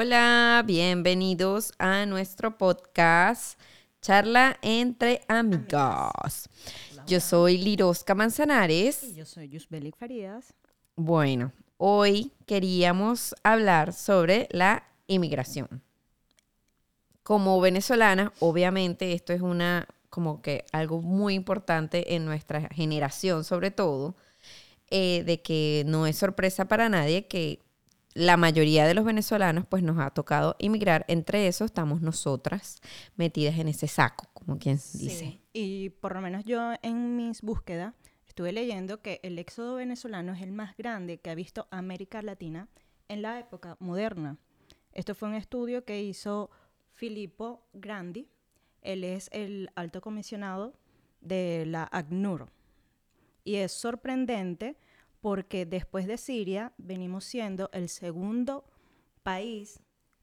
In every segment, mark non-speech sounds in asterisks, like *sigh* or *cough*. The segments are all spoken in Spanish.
Hola, bienvenidos a nuestro podcast Charla entre amigos. Yo soy Lirosca Manzanares. Y yo soy Yusbelik Farías. Bueno, hoy queríamos hablar sobre la inmigración. Como venezolana, obviamente esto es una como que algo muy importante en nuestra generación, sobre todo, eh, de que no es sorpresa para nadie que la mayoría de los venezolanos pues nos ha tocado inmigrar. Entre eso estamos nosotras metidas en ese saco, como quien dice. Y por lo menos yo en mis búsquedas estuve leyendo que el éxodo venezolano es el más grande que ha visto América Latina en la época moderna. Esto fue un estudio que hizo Filippo Grandi. Él es el alto comisionado de la ACNUR. Y es sorprendente porque después de Siria venimos siendo el segundo país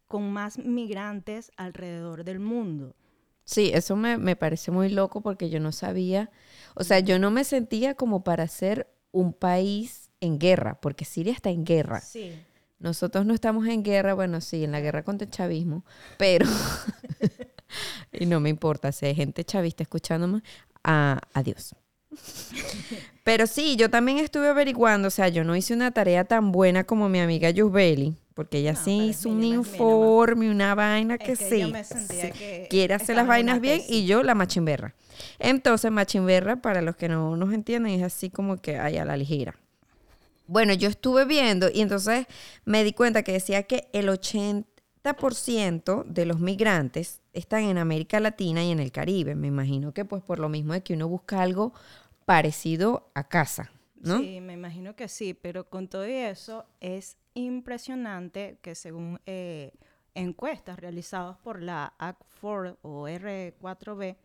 con más migrantes alrededor del mundo. Sí, eso me, parece muy loco porque yo no sabía, o sea, yo no me sentía como para ser un país en guerra, porque Siria está en guerra. Sí. Nosotros no estamos en guerra, bueno, sí, en la guerra contra el chavismo, pero, *laughs* y no me importa, si hay gente chavista escuchándome, a, adiós. *laughs* Pero sí, yo también estuve averiguando, o sea, yo no hice una tarea tan buena como mi amiga Yusbeli, porque ella sí hizo un informe, una vaina que, sí, quiere hacer las vainas bien y yo la machimberra. Entonces, machimberra, para los que no nos entienden, es así como que hay a la ligera. Bueno, yo estuve viendo y entonces me di cuenta que decía que el 80% de los migrantes están en América Latina y en el Caribe. Me imagino que pues por lo mismo de que uno busca algo parecido a casa, ¿no? Sí, me imagino que sí, pero con todo eso es impresionante que según eh, encuestas realizadas por la AC4 o R4B,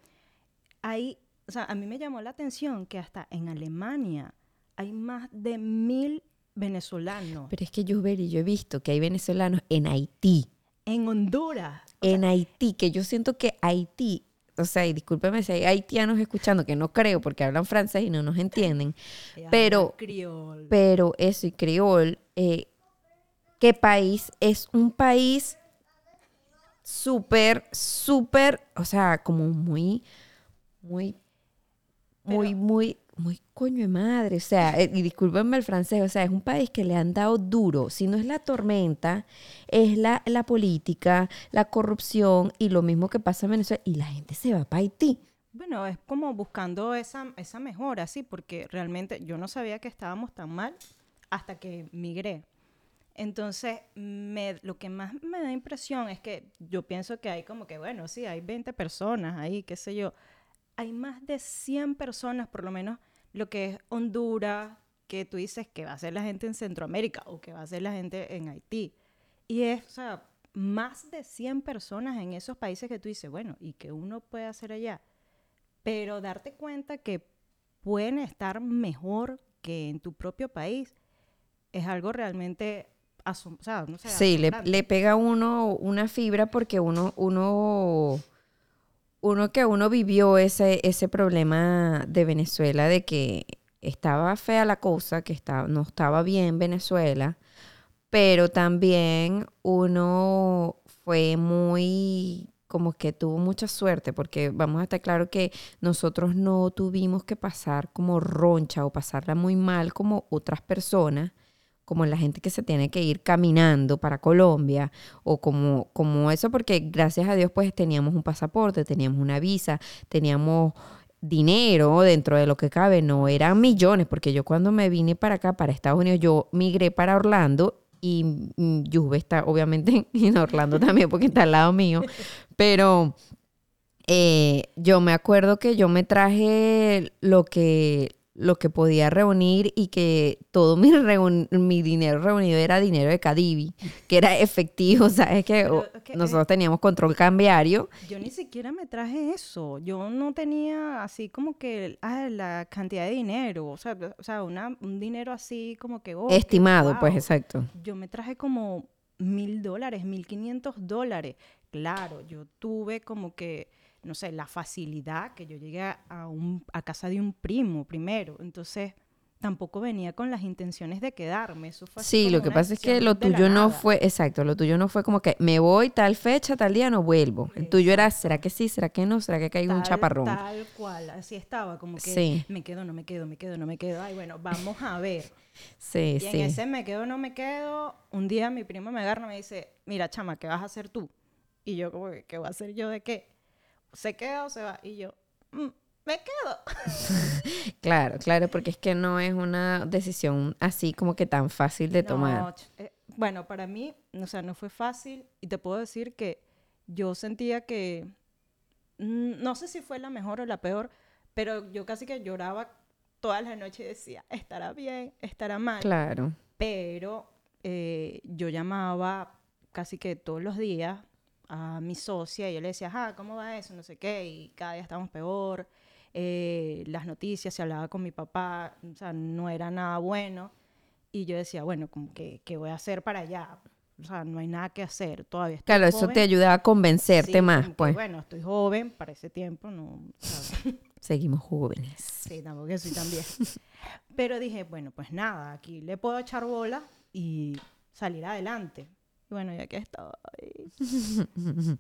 hay, o sea, a mí me llamó la atención que hasta en Alemania hay más de mil venezolanos. Pero es que yo, yo he visto que hay venezolanos en Haití. En Honduras. En Haití, que yo siento que Haití o sea, y discúlpeme si hay haitianos escuchando, que no creo porque hablan francés y no nos entienden, *laughs* pero, pero eso y criol, eh, ¿qué país? Es un país súper, súper, o sea, como muy, muy, muy, muy muy coño de madre, o sea, eh, y discúlpenme el francés, o sea, es un país que le han dado duro, si no es la tormenta, es la, la política, la corrupción y lo mismo que pasa en Venezuela, y la gente se va para Haití. Bueno, es como buscando esa, esa mejora, sí, porque realmente yo no sabía que estábamos tan mal hasta que migré. Entonces, me, lo que más me da impresión es que yo pienso que hay como que, bueno, sí, hay 20 personas ahí, qué sé yo. Hay más de 100 personas, por lo menos, lo que es Honduras, que tú dices que va a ser la gente en Centroamérica o que va a ser la gente en Haití. Y es, o sea, más de 100 personas en esos países que tú dices, bueno, ¿y que uno puede hacer allá? Pero darte cuenta que pueden estar mejor que en tu propio país es algo realmente o sea, no sé, sí, le, le, pega a uno una fibra porque uno, uno uno que uno vivió ese, ese problema de Venezuela, de que estaba fea la cosa, que estaba, no estaba bien Venezuela, pero también uno fue muy como que tuvo mucha suerte, porque vamos a estar claro que nosotros no tuvimos que pasar como roncha o pasarla muy mal como otras personas, como la gente que se tiene que ir caminando para Colombia o como, como eso, porque gracias a Dios pues teníamos un pasaporte, teníamos una visa, teníamos dinero dentro de lo que cabe, no eran millones, porque yo cuando me vine para acá, para Estados Unidos, yo migré para Orlando y Juve está obviamente *laughs* en Orlando también porque está al lado mío, pero eh, yo me acuerdo que yo me traje lo que lo que podía reunir y que todo mi, *laughs* mi dinero reunido era dinero de Cadivi, que era efectivo, *laughs* ¿sabes? Que, nosotros teníamos control cambiario. Yo ni siquiera me traje eso, yo no tenía así como que ah, la cantidad de dinero, o sea, o sea un dinero así como que... Oh, Estimado, pues exacto. Yo me traje como mil dólares, mil quinientos dólares. Claro, yo tuve como que no sé, la facilidad que yo llegué a, un, a casa de un primo primero. Entonces, tampoco venía con las intenciones de quedarme. Eso fue Sí, lo que pasa es que lo tuyo no nada. fue, exacto, lo tuyo no fue como que me voy tal fecha, tal día, no vuelvo. El tuyo era, ¿será que sí? ¿Será que no? ¿Será que caigo un chaparrón? Tal cual, así estaba, como que Sí. me quedo, no me quedo, me quedo, no me quedo. Ay, bueno, vamos a ver. Sí, Y en sí. ese me quedo, no me quedo, un día mi primo me agarra y me dice, mira, chama, ¿qué vas a hacer tú? Y yo como, ¿qué voy a hacer yo de qué? ¿Se queda o se va? Y yo, "Mm, me quedo. *laughs* Claro, claro, porque es que no es una decisión así como que tan fácil de No, tomar. eh, bueno, para mí, o sea, no fue fácil y te puedo decir que yo sentía que, mm, no sé si fue la mejor o la peor, pero yo casi que lloraba todas las noches y decía, estará bien, estará mal. Claro. pero eh, yo llamaba casi que todos los días a mi socia y yo le decía, ah, ¿cómo va eso? No sé qué, y cada día estábamos peor. eh, las noticias, se hablaba con mi papá, o sea, no era nada bueno. Y yo decía, bueno, como que, ¿qué voy a hacer para allá? O sea, no hay nada que hacer, todavía estoy Claro, eso joven. te ayuda a convencerte Sí, más, que, pues. bueno, estoy joven para ese tiempo, no, ¿sabes? *laughs* Seguimos jóvenes. Sí, tampoco soy tan vieja. Pero dije, bueno, pues nada, aquí le puedo echar bola y salir adelante. Y bueno, ya que estoy. *laughs*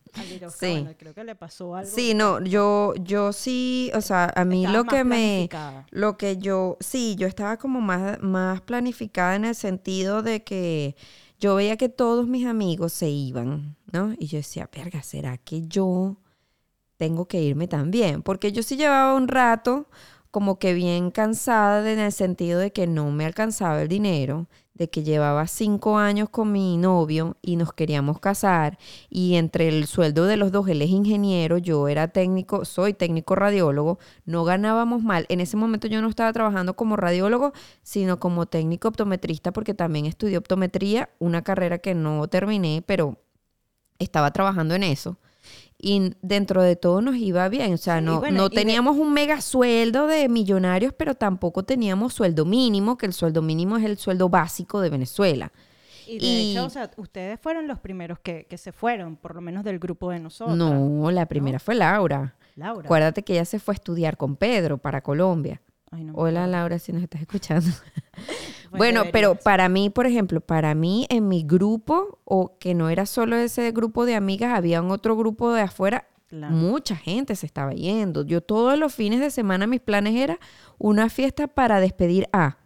Sí. bueno, creo que le pasó algo. Sí, no, yo, yo sí, o sea, a mí lo que me, lo que yo, sí, yo estaba como más, más planificada en el sentido de que yo veía que todos mis amigos se iban, ¿no? Y yo decía, verga, ¿será que yo tengo que irme también? Porque yo sí llevaba un rato como que bien cansada de- en el sentido de que no me alcanzaba el dinero, de que llevaba cinco años con mi novio y nos queríamos casar y entre el sueldo de los dos, él es ingeniero, yo era técnico, soy técnico radiólogo, no ganábamos mal. En ese momento yo no estaba trabajando como radiólogo, sino como técnico optometrista porque también estudié optometría, una carrera que no terminé, pero estaba trabajando en eso. Y dentro de todo nos iba bien, o sea, Sí, no, bueno, no de- teníamos un mega sueldo de millonarios, pero tampoco teníamos sueldo mínimo, que el sueldo mínimo es el sueldo básico de Venezuela. Y de y- hecho, o sea, ustedes fueron los primeros que, que se fueron, por lo menos del grupo de nosotros. No, la primera fue Laura. Laura. Acuérdate que ella se fue a estudiar con Pedro para Colombia. Ay, no me Hola. Laura, si nos estás escuchando. *laughs* *laughs* Bueno, pero para mí, por ejemplo, para mí en mi grupo, o que no era solo ese grupo de amigas, había un otro grupo de afuera, Claro. mucha gente se estaba yendo. Yo todos los fines de semana mis planes era una fiesta para despedir a,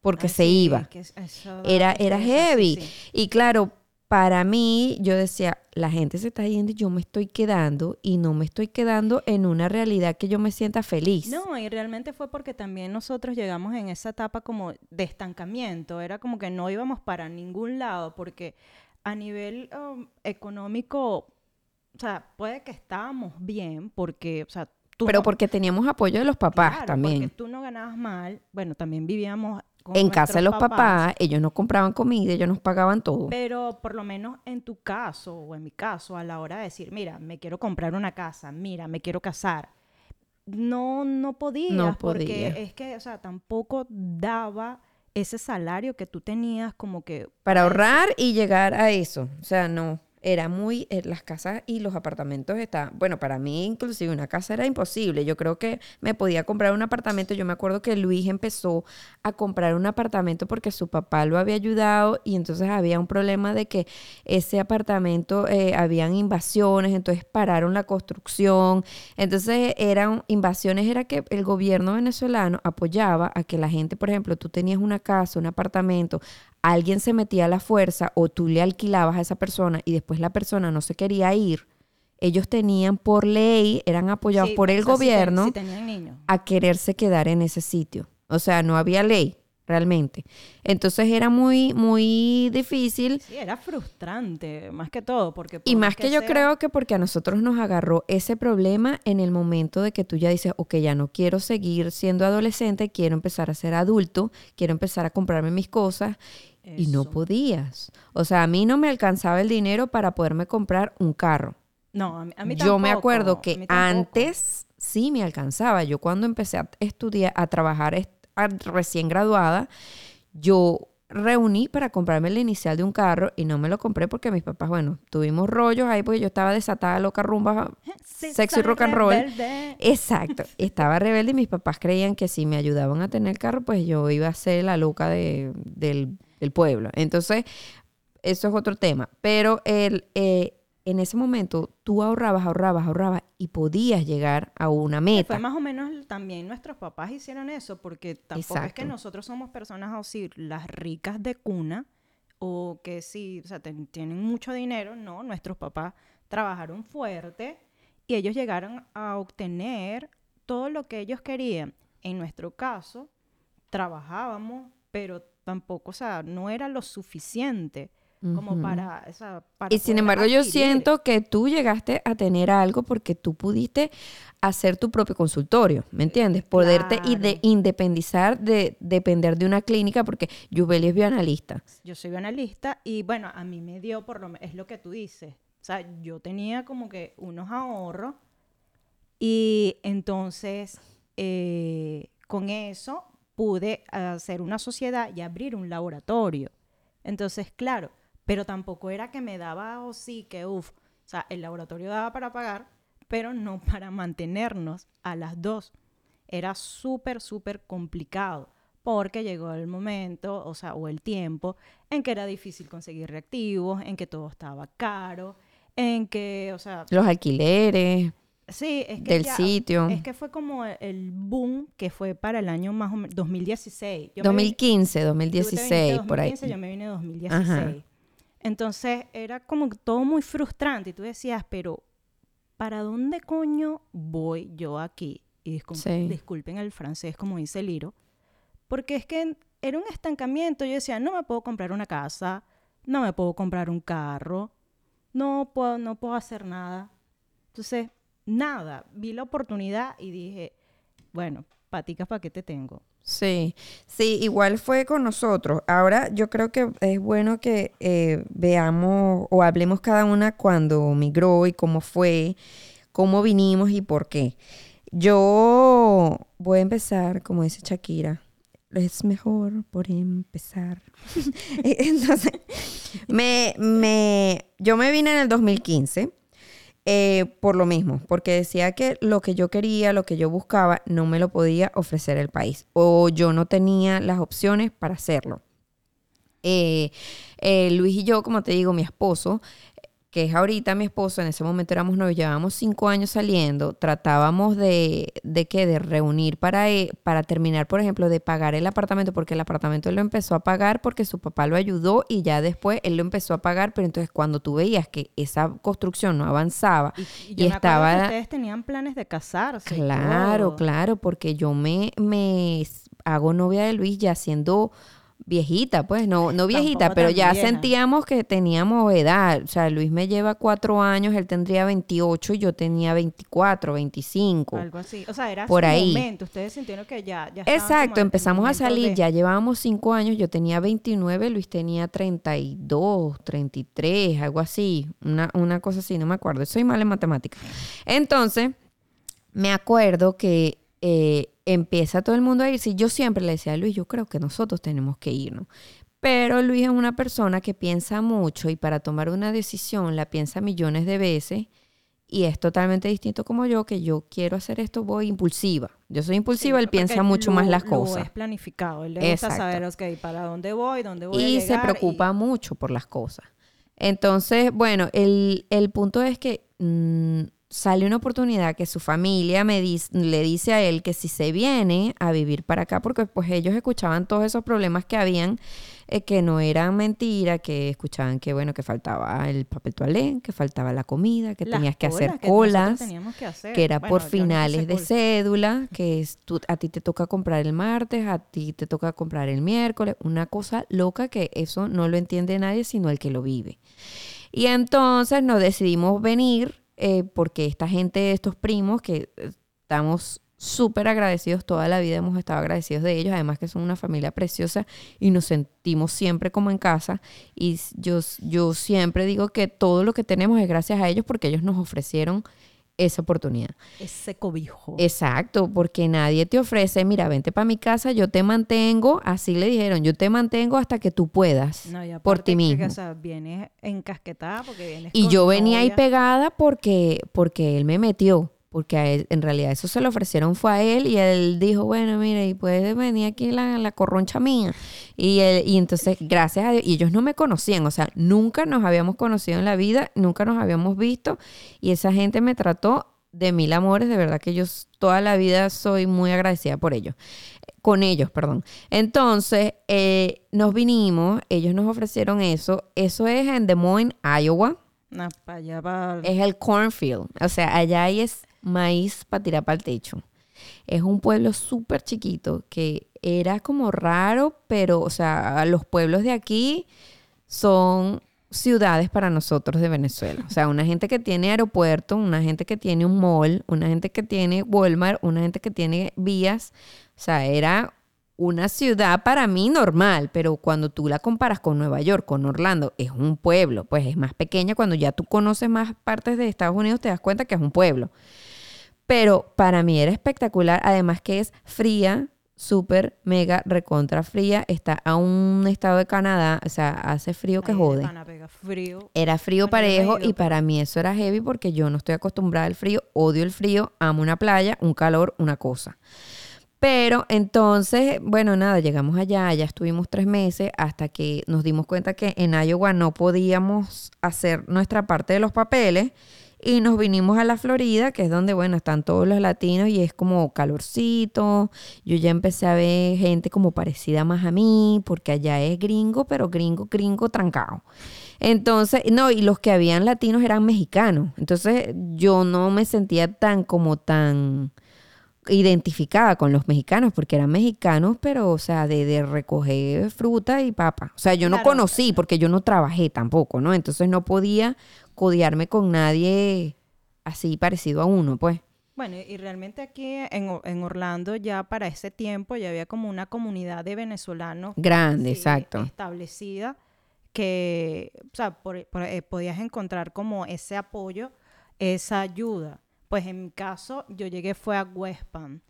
porque Ay, se sí, iba. eso Era, era sí, heavy. sí. Y claro, para mí, yo decía, la gente se está yendo y yo me estoy quedando y no me estoy quedando en una realidad que yo me sienta feliz. No, y realmente fue porque también nosotros llegamos en esa etapa como de estancamiento. Era como que no íbamos para ningún lado porque a nivel um, económico, o sea, puede que estábamos bien porque, o sea, tú Pero no- porque teníamos apoyo de los papás claro, también. Porque tú no ganabas mal. Bueno, también vivíamos En casa de los papás, ellos nos compraban comida, ellos nos pagaban todo. Pero por lo menos en tu caso o en mi caso, a la hora de decir, mira, me quiero comprar una casa, mira, me quiero casar, no, no podías, No porque podía. es que, o sea, tampoco daba ese salario que tú tenías como que... para ahorrar y llegar a eso. O sea, no, era muy, eh, las casas y los apartamentos estaban, bueno, para mí inclusive una casa era imposible. Yo creo que me podía comprar un apartamento. Yo me acuerdo que Luis empezó a comprar un apartamento porque su papá lo había ayudado y entonces había un problema de que ese apartamento, eh, habían invasiones, entonces pararon la construcción. Entonces eran invasiones, era que el gobierno venezolano apoyaba a que la gente, por ejemplo, tú tenías una casa, un apartamento, alguien se metía a la fuerza o tú le alquilabas a esa persona y después la persona no se quería ir, ellos tenían por ley, eran apoyados sí, por el si ten- gobierno si a quererse quedar en ese sitio. O sea, no había ley realmente. Entonces era muy, muy difícil. Sí, era frustrante, más que todo, porque... Y más que, yo sea- creo que porque a nosotros nos agarró ese problema en el momento de que tú ya dices, ok, ya no quiero seguir siendo adolescente, quiero empezar a ser adulto, quiero empezar a comprarme mis cosas. Y no podías. O sea, a mí no me alcanzaba el dinero para poderme comprar un carro. No, a mí, a mí Yo me tampoco, acuerdo que tampoco. antes sí me alcanzaba. Yo cuando empecé a estudiar, a trabajar recién graduada, yo reuní para comprarme la inicial de un carro y no me lo compré porque mis papás, bueno, tuvimos rollos ahí porque yo estaba desatada, loca, rumba, sexy rock and roll. Exacto, estaba rebelde y mis papás creían que si me ayudaban a tener el carro, pues yo iba a ser la loca de, del, del pueblo. Entonces, eso es otro tema. Pero el, eh, en ese momento tú ahorrabas, ahorrabas, ahorrabas y podías llegar a una meta. Fue más o menos también nuestros papás hicieron eso, porque tampoco es que nosotros somos personas así, las ricas de cuna, o que sí, o sea, tienen mucho dinero, no, nuestros papás trabajaron fuerte y ellos llegaron a obtener todo lo que ellos querían. En nuestro caso, trabajábamos, pero tampoco, o sea, no era lo suficiente como para, Y sin embargo, yo siento que tú llegaste a tener algo porque tú pudiste hacer tu propio consultorio, ¿me entiendes? Poderte y de independizar de depender de una clínica porque Yubeli es bioanalista. Yo soy bioanalista y bueno, a mí me dio por lo menos, es lo que tú dices. O sea, yo tenía como que unos ahorros y entonces eh, con eso pude hacer una sociedad y abrir un laboratorio. Entonces, claro, pero tampoco era que me daba o sí que, uff, o sea, el laboratorio daba para pagar, pero no *laughs* para mantenernos a las dos. Era súper, súper complicado porque llegó el momento, o sea, o el tiempo en que era difícil conseguir reactivos, en que todo estaba caro, en que, o sea... Los alquileres. Sí, es que del sitio. Es que fue como el boom que fue para el año más o menos 2016. 2015, 2016, por ahí. Yo me vine en 2016. Entonces era como todo muy frustrante y tú decías, pero ¿para dónde coño voy yo aquí? Y disculpen el francés, como dice Liro, porque es que era un estancamiento. Yo decía, no me puedo comprar una casa, no me puedo comprar un carro, no puedo, no puedo hacer nada. Entonces, nada, vi la oportunidad y dije, bueno, paticas, ¿para qué te tengo? Sí, sí, igual fue con nosotros. Ahora yo creo que es bueno que eh, veamos o hablemos cada una cuando migró y cómo fue, cómo vinimos y por qué. Yo voy a empezar, como dice Shakira, es mejor por empezar. *laughs* Entonces, me, me, yo me vine en el 2015 eh, por lo mismo, porque decía que lo que yo quería, lo que yo buscaba, no me lo podía ofrecer el país o yo no tenía las opciones para hacerlo. Eh, eh, Luis y yo, como te digo, mi esposo, que es ahorita mi esposo, en ese momento éramos novios, llevábamos cinco años saliendo, tratábamos de, de qué, de reunir para, e, para terminar, por ejemplo, de pagar el apartamento, porque el apartamento él lo empezó a pagar porque su papá lo ayudó y ya después él lo empezó a pagar, pero entonces cuando tú veías que esa construcción no avanzaba y, estaba... ustedes tenían planes de casarse. Claro, claro, porque yo me, me hago novia de Luis ya siendo viejita, pues, no, no viejita, pero ya sentíamos que teníamos edad. O sea, Luis me lleva cuatro años, él tendría 28 y yo tenía 24, 25. Algo así. O sea, era por ahí. momento. Ustedes sintieron que ya. ya Exacto, empezamos a salir, ya llevábamos cinco años, yo tenía 29, Luis tenía 32, 33, algo así. Una, una cosa así, no me acuerdo. Soy mal en matemáticas. Entonces, me acuerdo que eh, empieza todo el mundo a irse. Yo siempre le decía a Luis, yo creo que nosotros tenemos que irnos. Pero Luis es una persona que piensa mucho y para tomar una decisión la piensa millones de veces y es totalmente distinto como yo, que yo quiero hacer esto, voy impulsiva. Yo soy impulsiva, él piensa mucho más las cosas. es planificado, él le gusta saber, okay, para dónde voy, dónde voy y se preocupa mucho por las cosas. Entonces, bueno, el, punto es que mm, sale una oportunidad que su familia me le dice a él que si se viene a vivir para acá, porque pues ellos escuchaban todos esos problemas que habían, eh, que no eran mentira, que escuchaban que bueno, que faltaba el papel toalé, que faltaba la comida, que tenías que hacer colas, que, era por finales de cédula, que a ti te toca comprar el martes, a ti te toca comprar el miércoles, una cosa loca que eso no lo entiende nadie sino el que lo vive. Y entonces nos decidimos venir eh, porque esta gente, estos primos, que eh, estamos súper agradecidos, toda la vida hemos estado agradecidos de ellos, además que son una familia preciosa y nos sentimos siempre como en casa. Y yo, yo siempre digo que todo lo que tenemos es gracias a ellos porque ellos nos ofrecieron esa oportunidad. Ese cobijo. Exacto, porque nadie te ofrece, mira, vente para mi casa, yo te mantengo, así le dijeron, yo te mantengo hasta que tú puedas, No, y por ti que, mismo. o sea, vienes encasquetada porque vienes Y con yo venía ahí pegada porque, porque él me metió. Porque a él- en realidad eso se lo ofrecieron fue a él y él dijo, bueno, mira, y puede venir aquí la, la corroncha mía. Y, él- y entonces, gracias a Dios, y ellos no me conocían, o sea, nunca nos habíamos conocido en la vida, nunca nos habíamos visto. Y esa gente me trató de mil amores, de verdad que yo toda la vida soy muy agradecida por ellos. Con ellos, perdón. Entonces, eh, nos vinimos, ellos nos ofrecieron eso. Eso es en Des Moines, Iowa allá, pa- es el cornfield. O sea, allá hay es maíz para tirar para el techo. Es un pueblo súper chiquito que era como raro, pero, o sea, los pueblos de aquí son ciudades para nosotros de Venezuela. O sea, una gente que tiene aeropuerto, una gente que tiene un mall, una gente que tiene Walmart, una gente que tiene vías. O sea, era una ciudad para mí normal, pero cuando tú la comparas con Nueva York, con Orlando, es un pueblo, pues es más pequeña. Cuando ya tú conoces más partes de Estados Unidos, te das cuenta que es un pueblo. Pero para mí era espectacular, además que es fría, súper, mega, recontra fría. Está a un estado de Canadá, o sea, hace frío que jode. frío. Era frío parejo y para mí eso era heavy porque yo no estoy acostumbrada al frío, odio el frío, amo una playa, un calor, una cosa. Pero entonces, bueno, nada, llegamos allá, ya estuvimos tres meses hasta que nos dimos cuenta que en Iowa no podíamos hacer nuestra parte de los papeles y nos vinimos a la Florida, que es donde, bueno, están todos los latinos y es como calorcito. Yo ya empecé a ver gente como parecida más a mí, porque allá es gringo, pero gringo, gringo trancado. Entonces, no, y los que habían latinos eran mexicanos. Entonces, yo no me sentía tan como tan identificada con los mexicanos, porque eran mexicanos, pero, o sea, de, de recoger fruta y papa. O sea, yo no Claro. conocí, porque yo no trabajé tampoco, ¿no? Entonces no podía codearme con nadie así parecido a uno, pues. Bueno, y realmente aquí en, en Orlando ya para ese tiempo ya había como una comunidad de venezolanos Grande, sí, exacto. establecida que, o sea, por- por- eh, podías encontrar como ese apoyo, esa ayuda. Pues en mi caso, yo llegué fue a West Palm,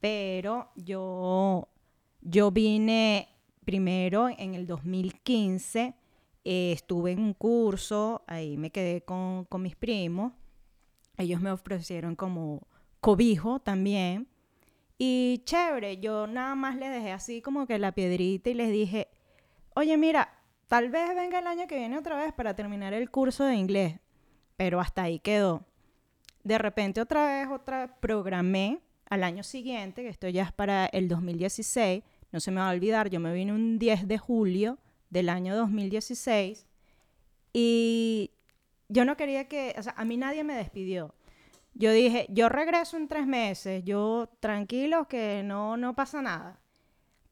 pero yo, yo vine primero en el 2015, eh, estuve en un curso, ahí me quedé con, con mis primos, ellos me ofrecieron como cobijo también. Y chévere, yo nada más les dejé así como que la piedrita y les dije, oye, mira, tal vez venga el año que viene otra vez para terminar el curso de inglés. Pero hasta ahí quedó. De repente otra vez, otra programé al año siguiente, que esto ya es para el 2016. No se me va a olvidar, yo me vine un 10 de julio del año 2016 y yo no quería que, o sea, a mí nadie me despidió. Yo dije, yo regreso en tres meses, yo tranquilo que no, no pasa nada.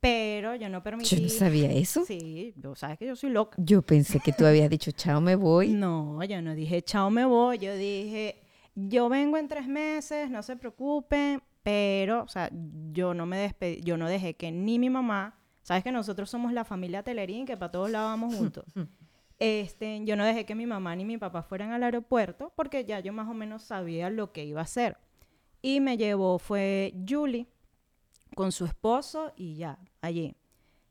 Pero yo no permití. Yo no sabía eso. Sí, yo sabes que yo soy loca. Yo pensé que tú habías dicho, chao, me voy. No, yo no dije, chao, me voy. Yo dije, yo vengo en tres meses, no se preocupen. Pero, o sea, yo no me despedí, yo no dejé que ni mi mamá, sabes que nosotros somos la familia Telerín, que para todos lados vamos *laughs* juntos. Este, yo no dejé que mi mamá ni mi papá fueran al aeropuerto porque ya yo más o menos sabía lo que iba a hacer. Y me llevó, fue Julie con su esposo y ya, allí.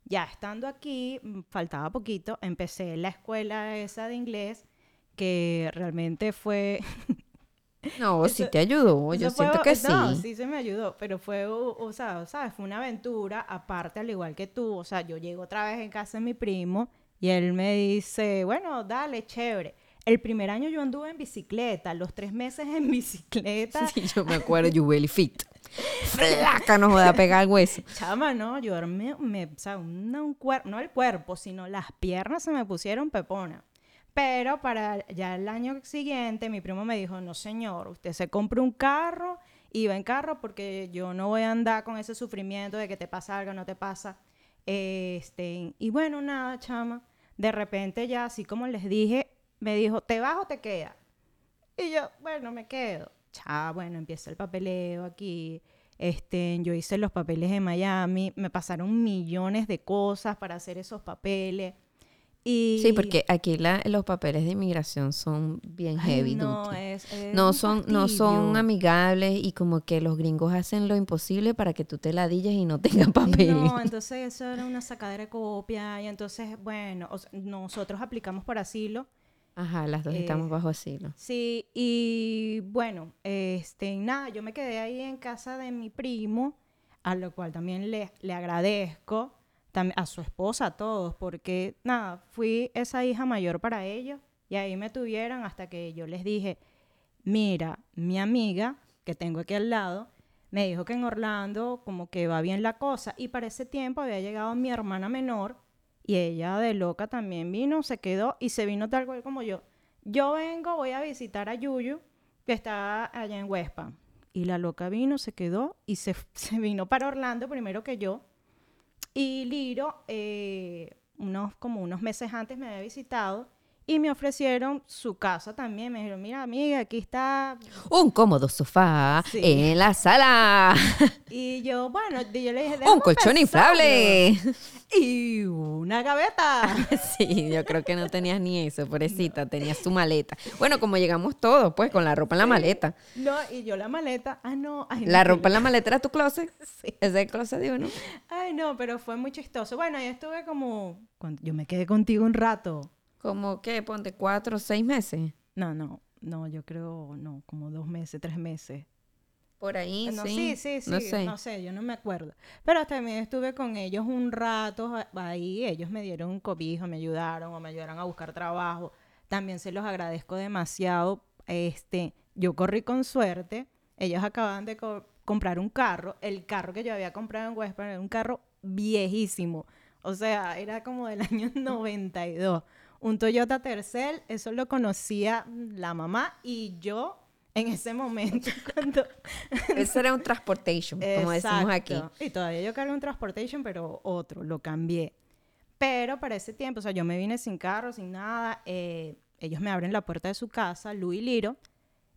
Ya estando aquí, mm, faltaba poquito, empecé la escuela esa de inglés que realmente fue... *laughs* No, sí te ayudó. Yo fue- siento que sí. No, sí se me ayudó, pero fue, o, o sea, ¿sabes? Fue una aventura, aparte, al igual que tú. O sea, yo llego otra vez en casa de mi primo y él me dice, bueno, dale, chévere. El primer año yo anduve en bicicleta, los tres meses en *laughs* bicicleta. Sí, yo me acuerdo, you really fit. Flaca, no joda, pegar el hueso. *laughs* Chama, no, yo me, me o sea, una- un cuerpo, no el cuerpo, sino las piernas se me pusieron pepona. Pero para ya el año siguiente, mi primo me dijo, no señor, usted se compra un carro y va en carro porque yo no voy a andar con ese sufrimiento de que te pasa algo, no te pasa. Este, y bueno, nada, chama. De repente ya, así como les dije, me dijo, ¿te vas o te quedas? Y yo, bueno, me quedo. Cha, bueno, empieza el papeleo aquí. Este, yo hice los papeles en Miami, me pasaron millones de cosas para hacer esos papeles. Y... Sí, porque aquí la- los papeles de inmigración son bien Ay, heavy no, duty. es, es No son, no son fastidio. amigables y como que los gringos hacen lo imposible para que tú te ladilles y no tengas Ay, papel. No, entonces eso era una sacadera de copia y entonces, bueno, o sea, nosotros aplicamos por asilo. Ajá, las dos Eh, estamos bajo asilo. Sí, y bueno, este, nada, yo me quedé ahí en casa de mi primo, a lo cual también le, le agradezco, a su esposa, a todos, porque nada, fui esa hija mayor para ellos y ahí me tuvieron hasta que yo les dije, mira, mi amiga que tengo aquí al lado, me dijo que en Orlando como que va bien la cosa y para ese tiempo había llegado mi hermana menor y ella de loca también vino, se quedó y se vino tal cual como yo. Yo vengo, voy a visitar a Yuyu, que está allá en Wespa. Y la loca vino, se quedó y se, *laughs* se vino para Orlando primero que yo. Y Liro, eh, unos, como unos meses antes me había visitado y me ofrecieron su casa también. Me dijeron, mira, amiga, aquí está. Un cómodo sofá Sí. en la sala. *laughs* Y yo, bueno, yo le dije, Un "Déjame colchón pensarlo". inflable. Y una gaveta. *laughs* Sí, yo creo que no tenías ni eso, pobrecita, tenías su maleta. Bueno, como llegamos todos, pues, con la ropa en la maleta. No, y yo la maleta. Ah, no. Ay, La no, ropa en la maleta era tu closet. Sí. Es el closet de uno. Ay, no, pero fue muy chistoso. Bueno, yo estuve como. Yo me quedé contigo un rato. Como que, ponte cuatro o seis meses. No, no, no, yo creo, no, como dos meses, tres meses. Por ahí, No, sí. sí, sí, sí, No sé. yo no me acuerdo. Pero también estuve con ellos un rato ahí, ellos me dieron un cobijo, me ayudaron o me ayudaron a buscar trabajo. También se los agradezco demasiado. Este, yo corrí con suerte. Ellos acababan de co- comprar un carro. El carro que yo había comprado en Western era un carro viejísimo. O sea, era como del *laughs* año 92. Un Toyota Tercel, eso lo conocía la mamá y yo en ese momento *laughs* cuando *laughs* Ese era un transportation, como decimos aquí. Y todavía yo cargo un transportation, pero otro, lo cambié. Pero para ese tiempo, o sea, yo me vine sin carro, sin nada. eh, ellos me abren la puerta de su casa, Lu y Liro.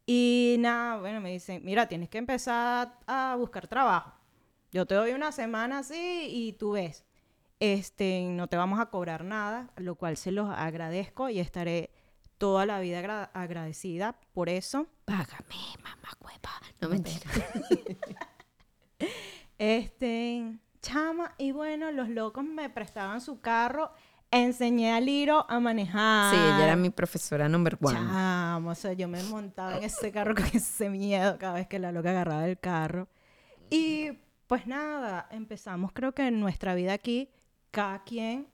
Y nada, bueno, me dicen, mira, tienes que empezar a buscar trabajo. Yo te doy una semana así y tú ves. Este, no te vamos a cobrar nada, lo cual se los agradezco y estaré toda la vida agra- agradecida por eso. Págame, mamá hueva. No mentira. *laughs* Este, chama, y bueno, los locos me prestaban su carro, enseñé a Liro a manejar. Sí, ella era mi profesora number one. Chama, o sea, yo me montaba en ese carro con ese miedo cada vez que la loca agarraba el carro. Y pues nada, empezamos creo que en nuestra vida aquí, cada quien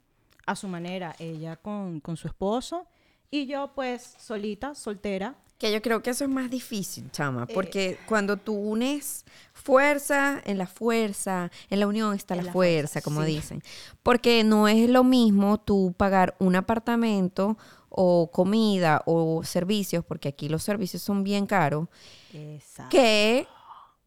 a su manera, ella con, con su esposo y yo pues solita, soltera. Que yo creo que eso es más difícil, chama, Eh, porque cuando tú unes fuerza, en la fuerza, en la unión está la, la fuerza, fuerza, como sí. dicen. Porque no es lo mismo tú pagar un apartamento o comida o servicios, porque aquí los servicios son bien caros, Exacto. que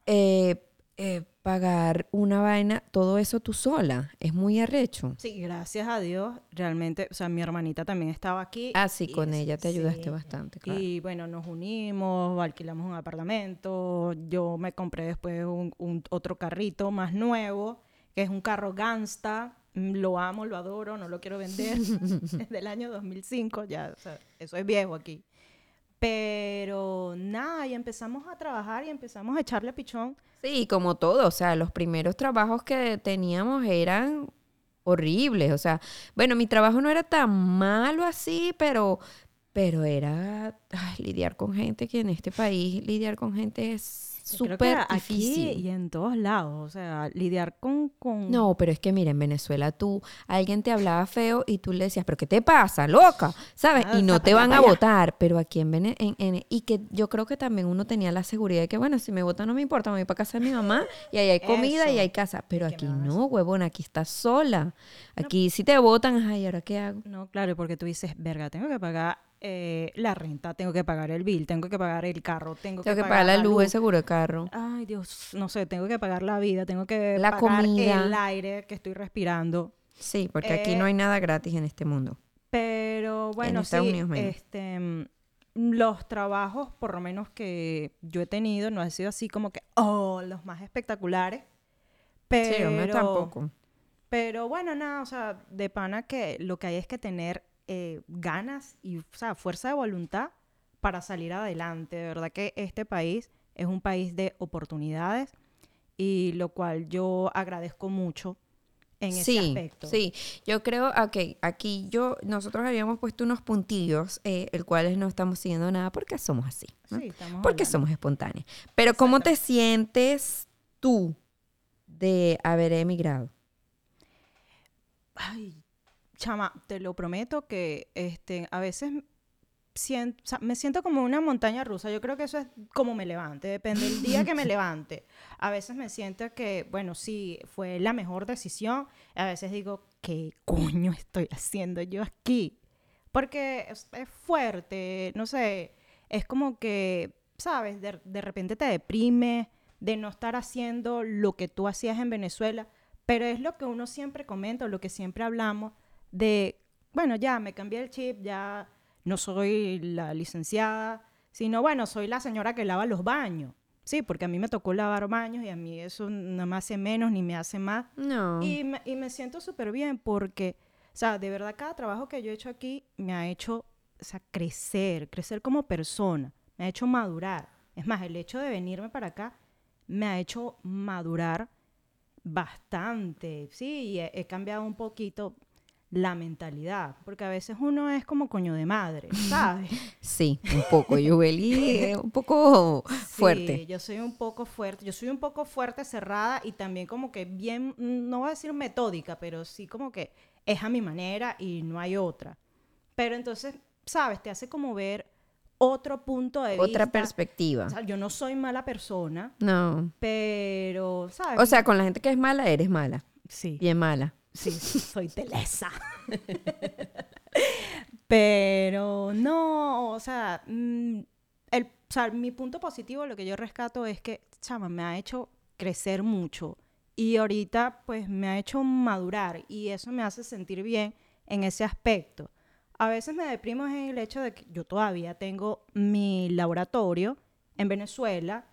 eh, eh, pagar una vaina, todo eso tú sola. Es muy arrecho. Sí, gracias a Dios, realmente, o sea, mi hermanita también estaba aquí. Ah, sí, con es- ella te ayudaste sí. bastante, claro. Y bueno, nos unimos, alquilamos un apartamento, yo me compré después un, un otro carrito más nuevo, que es un carro Gangsta, Mm, lo amo, lo adoro, no lo quiero vender, *laughs* *laughs* es del año 2005, ya, o sea, eso es viejo aquí. Y empezamos a trabajar y empezamos a echarle pichón. Sí, como todo, o sea, los primeros trabajos que teníamos eran horribles, o sea, bueno, mi trabajo no era tan malo así, pero, pero era lidiar con gente que en este país lidiar con gente es Súper aquí difícil. y en todos lados, o sea, lidiar con... con... No, pero es que mira, en Venezuela tú, alguien te hablaba feo y tú le decías, pero ¿qué te pasa, loca? ¿Sabes? Ah, y no te van a votar, pero aquí en Venezuela, y que yo creo que también uno tenía la seguridad de que, bueno, si me votan no me importa, me voy para casa de mi mamá y ahí hay comida y hay casa, pero ¿Qué aquí no, huevona, aquí estás sola. Aquí si te votan, ay, ¿ahora qué hago? No, claro, porque tú dices, verga, tengo que pagar eh, la renta, tengo que pagar el bill, tengo que pagar el carro, tengo, Tengo que pagar la luz, el seguro de carro. Ay, Dios, no sé, tengo que pagar la vida, tengo que La pagar comida. el aire que estoy respirando. Sí, porque aquí Eh, no hay nada gratis en este mundo. Pero bueno, Estados sí, Unidos este, mm, los trabajos, por lo menos que yo he tenido, no han sido así como que, oh, los más espectaculares. Pero, Sí, hombre, tampoco. Pero bueno, nada, o sea, de pana que lo que hay es que tener eh, ganas y o sea, fuerza de voluntad para salir adelante. De verdad que este país es un país de oportunidades y lo cual yo agradezco mucho en ese sí, aspecto. Sí, yo creo, ok, aquí yo, nosotros habíamos puesto unos puntillos, eh, el cuales no estamos siguiendo nada porque somos así, ¿no? Sí, estamos porque hablando. somos espontáneos. Pero ¿cómo te sientes tú de haber emigrado? Ay, chama, te lo prometo que este, a veces sien- o sea, me siento como una montaña rusa. Yo creo que eso es como me levante, depende del día que me *laughs* levante. A veces me siento que, bueno, sí, fue la mejor decisión. A veces digo, ¿qué coño estoy haciendo yo aquí? Porque es, es fuerte, no sé, es como que, ¿sabes? De, de repente te deprime de no estar haciendo lo que tú hacías en Venezuela, pero es lo que uno siempre comenta, o lo que siempre hablamos, de, bueno, ya me cambié el chip, ya no soy la licenciada, sino, bueno, soy la señora que lava los baños. Sí, porque a mí me tocó lavar baños y a mí eso no me hace menos ni me hace más. No. Y me, y me siento súper bien porque, o sea, de verdad cada trabajo que yo he hecho aquí me ha hecho, o sea, crecer, crecer como persona, me ha hecho madurar. Es más, el hecho de venirme para acá me ha hecho madurar bastante, sí, y he, he cambiado un poquito la mentalidad, porque a veces uno es como coño de madre, *laughs* ¿sabes? Sí, un poco. Yubeli *laughs* es un poco fuerte. Sí, yo soy un poco fuerte, yo soy un poco fuerte, cerrada y también como que bien, no voy a decir metódica, pero sí como que es a mi manera y no hay otra. Pero entonces, ¿sabes? Te hace como ver otro punto de vista. Otra perspectiva. O sea, yo no soy mala persona, No. pero, ¿sabes? O sea, con la gente que es mala, eres mala. sí. Bien mala. Sí, soy telesa. *laughs* Pero no, o sea, mm, el, o sea, mi punto positivo, lo que yo rescato es que, chama, me ha hecho crecer mucho y ahorita pues me ha hecho madurar y eso me hace sentir bien en ese aspecto. A veces me deprimo en el hecho de que yo todavía tengo mi laboratorio en Venezuela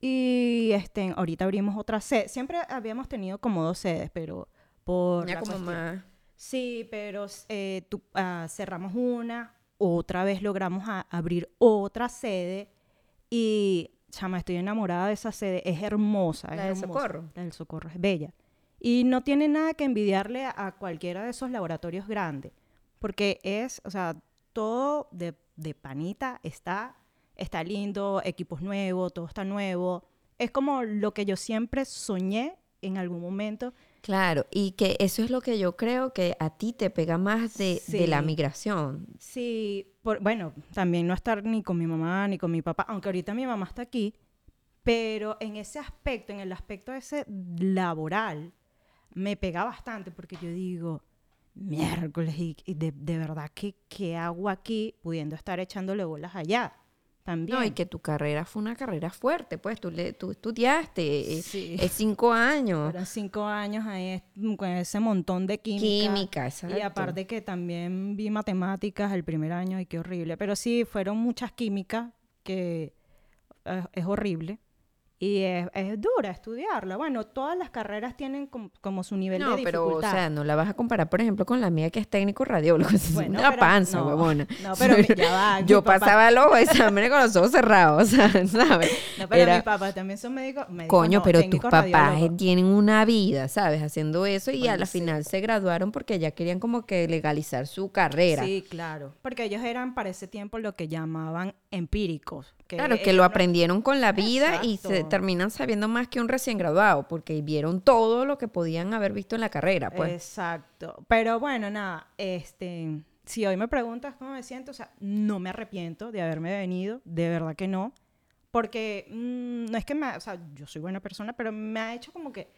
y este, ahorita abrimos otra sede. Siempre habíamos tenido como dos sedes, pero por Ya la como cuestión- más. Sí, pero eh, tú- ah, cerramos una, otra vez logramos abrir otra sede y, chama, estoy enamorada de esa sede, es hermosa. es ¿La del hermosa. Socorro? La del Socorro, es bella. Y no tiene nada que envidiarle a, a cualquiera de esos laboratorios grandes, porque es, o sea, todo de, de panita está, está lindo, equipos nuevos, todo está nuevo. Es como lo que yo siempre soñé en algún momento Claro, y que eso es lo que yo creo que a ti te pega más de, de la migración. Sí, por- bueno, también no estar ni con mi mamá ni con mi papá, aunque ahorita mi mamá está aquí, pero en ese aspecto, en el aspecto ese laboral, me pega bastante porque yo digo, miércoles, y, y de, de verdad, ¿qué, ¿qué hago aquí pudiendo estar echándole bolas allá? También. No, y que tu carrera fue una carrera fuerte, pues tú, le, tú estudiaste, eh, Sí. es cinco años. Fueron cinco años ahí con ese montón de química. Química, Y exacto. aparte que también vi matemáticas el primer año y qué horrible. Pero sí, fueron muchas químicas que eh, es horrible. Y es, es dura estudiarla. Bueno, todas las carreras tienen com- como su nivel No, de pero, o dificultad. sea, no la vas a comparar, por ejemplo, con la mía que es técnico radiólogo. *laughs* Es Bueno, una pero- panza, no, huevona. no, pero mi- *laughs* ya va, Yo papá- pasaba los exámenes con los ojos cerrados, o *laughs* sea, ¿sabes? no, pero Era- mis papás también son médicos. médicos Coño, no, pero tus papás radiólogos. tienen una vida, ¿sabes? Haciendo eso y a Bueno, la sí. final se graduaron porque ya querían como que legalizar su carrera. Sí, claro. Porque ellos eran para ese tiempo lo que llamaban empíricos. Claro, que lo aprendieron con la vida y se terminan sabiendo más que un recién graduado porque vieron todo lo que podían haber visto en la carrera, pues. Exacto. Pero bueno, nada, este, si hoy me preguntas cómo me siento, o sea, no me arrepiento de haberme venido, de verdad que no, porque mm, no es que me, o sea, yo soy buena persona, pero me ha hecho como que,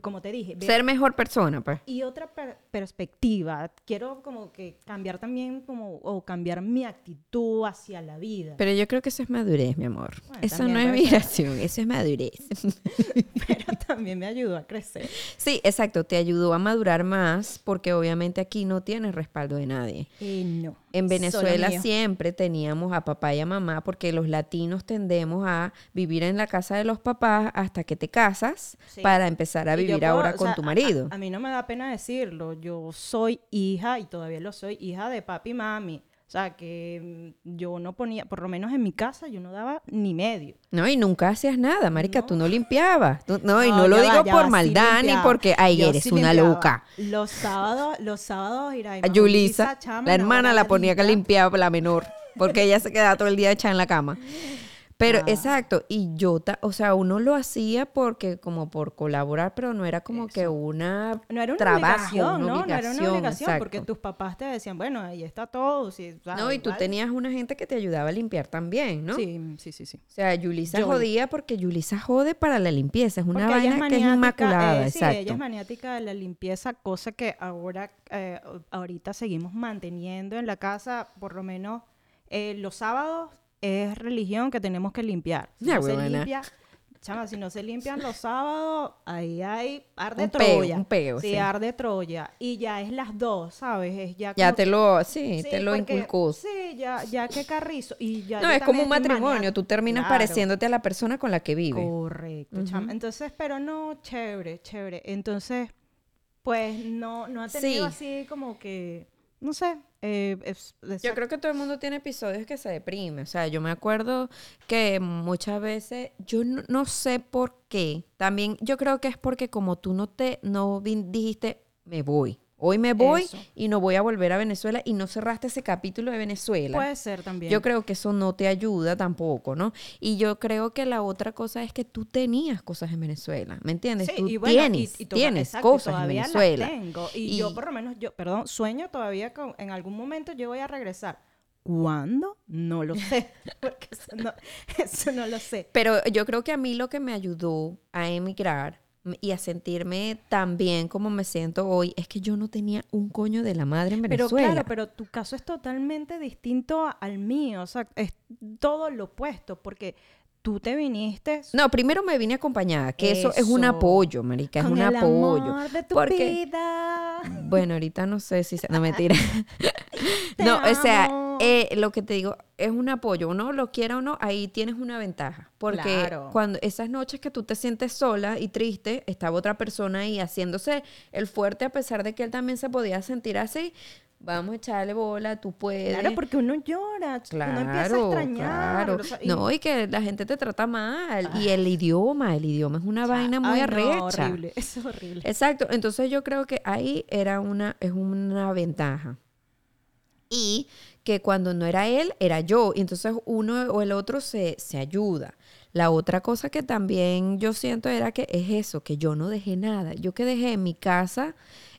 como te dije, Ser mejor persona, pues. y otra per- perspectiva, quiero como que cambiar también como, o cambiar mi actitud hacia la vida. Pero yo creo que eso es madurez, mi amor. Bueno, eso no es migración, eso es madurez. *laughs* Pero también me ayudó a crecer. Sí, exacto, te ayudó a madurar más porque obviamente aquí no tienes respaldo de nadie. Y no. En Venezuela siempre teníamos a papá y a mamá porque los latinos tendemos a vivir en la casa de los papás hasta que te casas Sí. para empezar a vivir puedo- ahora o con sea, tu marido. A, a mí no me da pena decirlo. Yo soy hija, y todavía lo soy, hija de papi y mami. O sea, que yo no ponía, por lo menos en mi casa, yo no daba ni medio. No, y nunca hacías nada, marica, tú no limpiabas. Tú- no, y No, lo digo por va, sí maldad ni porque, ay, Yo eres sí una limpiaba. loca. Los sábados, los sábados, A Yulisa, la hermana la ponía que limpiaba la menor, porque ella se quedaba todo el día echada en la cama. Pero Ah. exacto, y yo, ta- o sea, uno lo hacía porque como por colaborar, pero no era como que una No era una trabajo, obligación, una ¿no? No era una obligación, obligación, porque exacto. tus papás te decían, bueno, ahí está todo. O sea, No, y tú igual. tenías una gente que te ayudaba a limpiar también, ¿no? Sí, sí, sí, sí. O sea, Yulisa Yo- jodía porque Yulisa jode para la limpieza, es una Porque vaina que es maniática, inmaculada, eh, sí, exacto. ella es maniática de la limpieza, cosa que ahora, eh, ahorita seguimos manteniendo en la casa, por lo menos eh, los sábados es religión que tenemos que limpiar. Si Ya, no se limpia, chama, si no se limpian los sábados, ahí hay arde Un peo, Troya. un peo, sí, sí. arde Troya. Y ya es las dos, ¿sabes? Es ya Ya te lo, sí, Sí, te lo porque- inculcó. Sí, ya, ya que carrizo. Y ya No, es como un matrimonio, tú terminas Claro. pareciéndote a la persona con la que vives. Correcto, chama. Entonces, pero no, chévere, chévere. Entonces, pues no, no ha tenido Sí. así como que, no sé. Eh, es- Yo creo que todo el mundo tiene episodios que se deprime. O sea, yo me acuerdo que muchas veces, yo no, no sé por qué. También yo creo que es porque como tú no te, no dijiste, me voy. Hoy me voy Eso. y no voy a volver a Venezuela y no cerraste ese capítulo de Venezuela. Puede ser también. Yo creo que eso no te ayuda tampoco, ¿no? Y yo creo que la otra cosa es que tú tenías cosas en Venezuela, ¿me entiendes? Sí, tú y bueno, tienes, y tienes exacto, cosas en las Venezuela. tengo. Y, Y- yo por lo menos, yo, perdón, sueño todavía con, en algún momento yo voy a regresar. ¿Cuándo? No lo sé. *laughs* Porque eso no, eso no lo sé. Pero yo creo que a mí lo que me ayudó a emigrar y a sentirme tan bien como me siento hoy es que yo no tenía un coño de la madre en Pero Venezuela. claro, pero tu caso es totalmente distinto al mío, o sea, es todo lo opuesto, porque tú te viniste No, primero me vine acompañada, que eso, es un apoyo, marica, es con un el apoyo. amor de tu porque vida. bueno, ahorita no sé si se... no mentira. *laughs* No, o sea, eh, lo que te digo es un apoyo, uno lo quiera o no, ahí tienes una ventaja, porque Claro. cuando esas noches que tú te sientes sola y triste, estaba otra persona ahí haciéndose el fuerte a pesar de que él también se podía sentir así. Vamos a echarle bola, tú puedes. Claro, porque uno llora, Claro, uno empieza a extrañar. claro. o sea, y- No, y que la gente te trata mal. Y el idioma, el idioma es una o sea, vaina muy ay, no, arrecha. horrible, *laughs* es horrible. Exacto. Entonces yo creo que ahí era una, es una ventaja. Y que cuando no era él, era yo. Y entonces uno o el otro se, se ayuda. La otra cosa que también yo siento era que es eso, que yo no dejé nada. Yo que dejé en mi casa,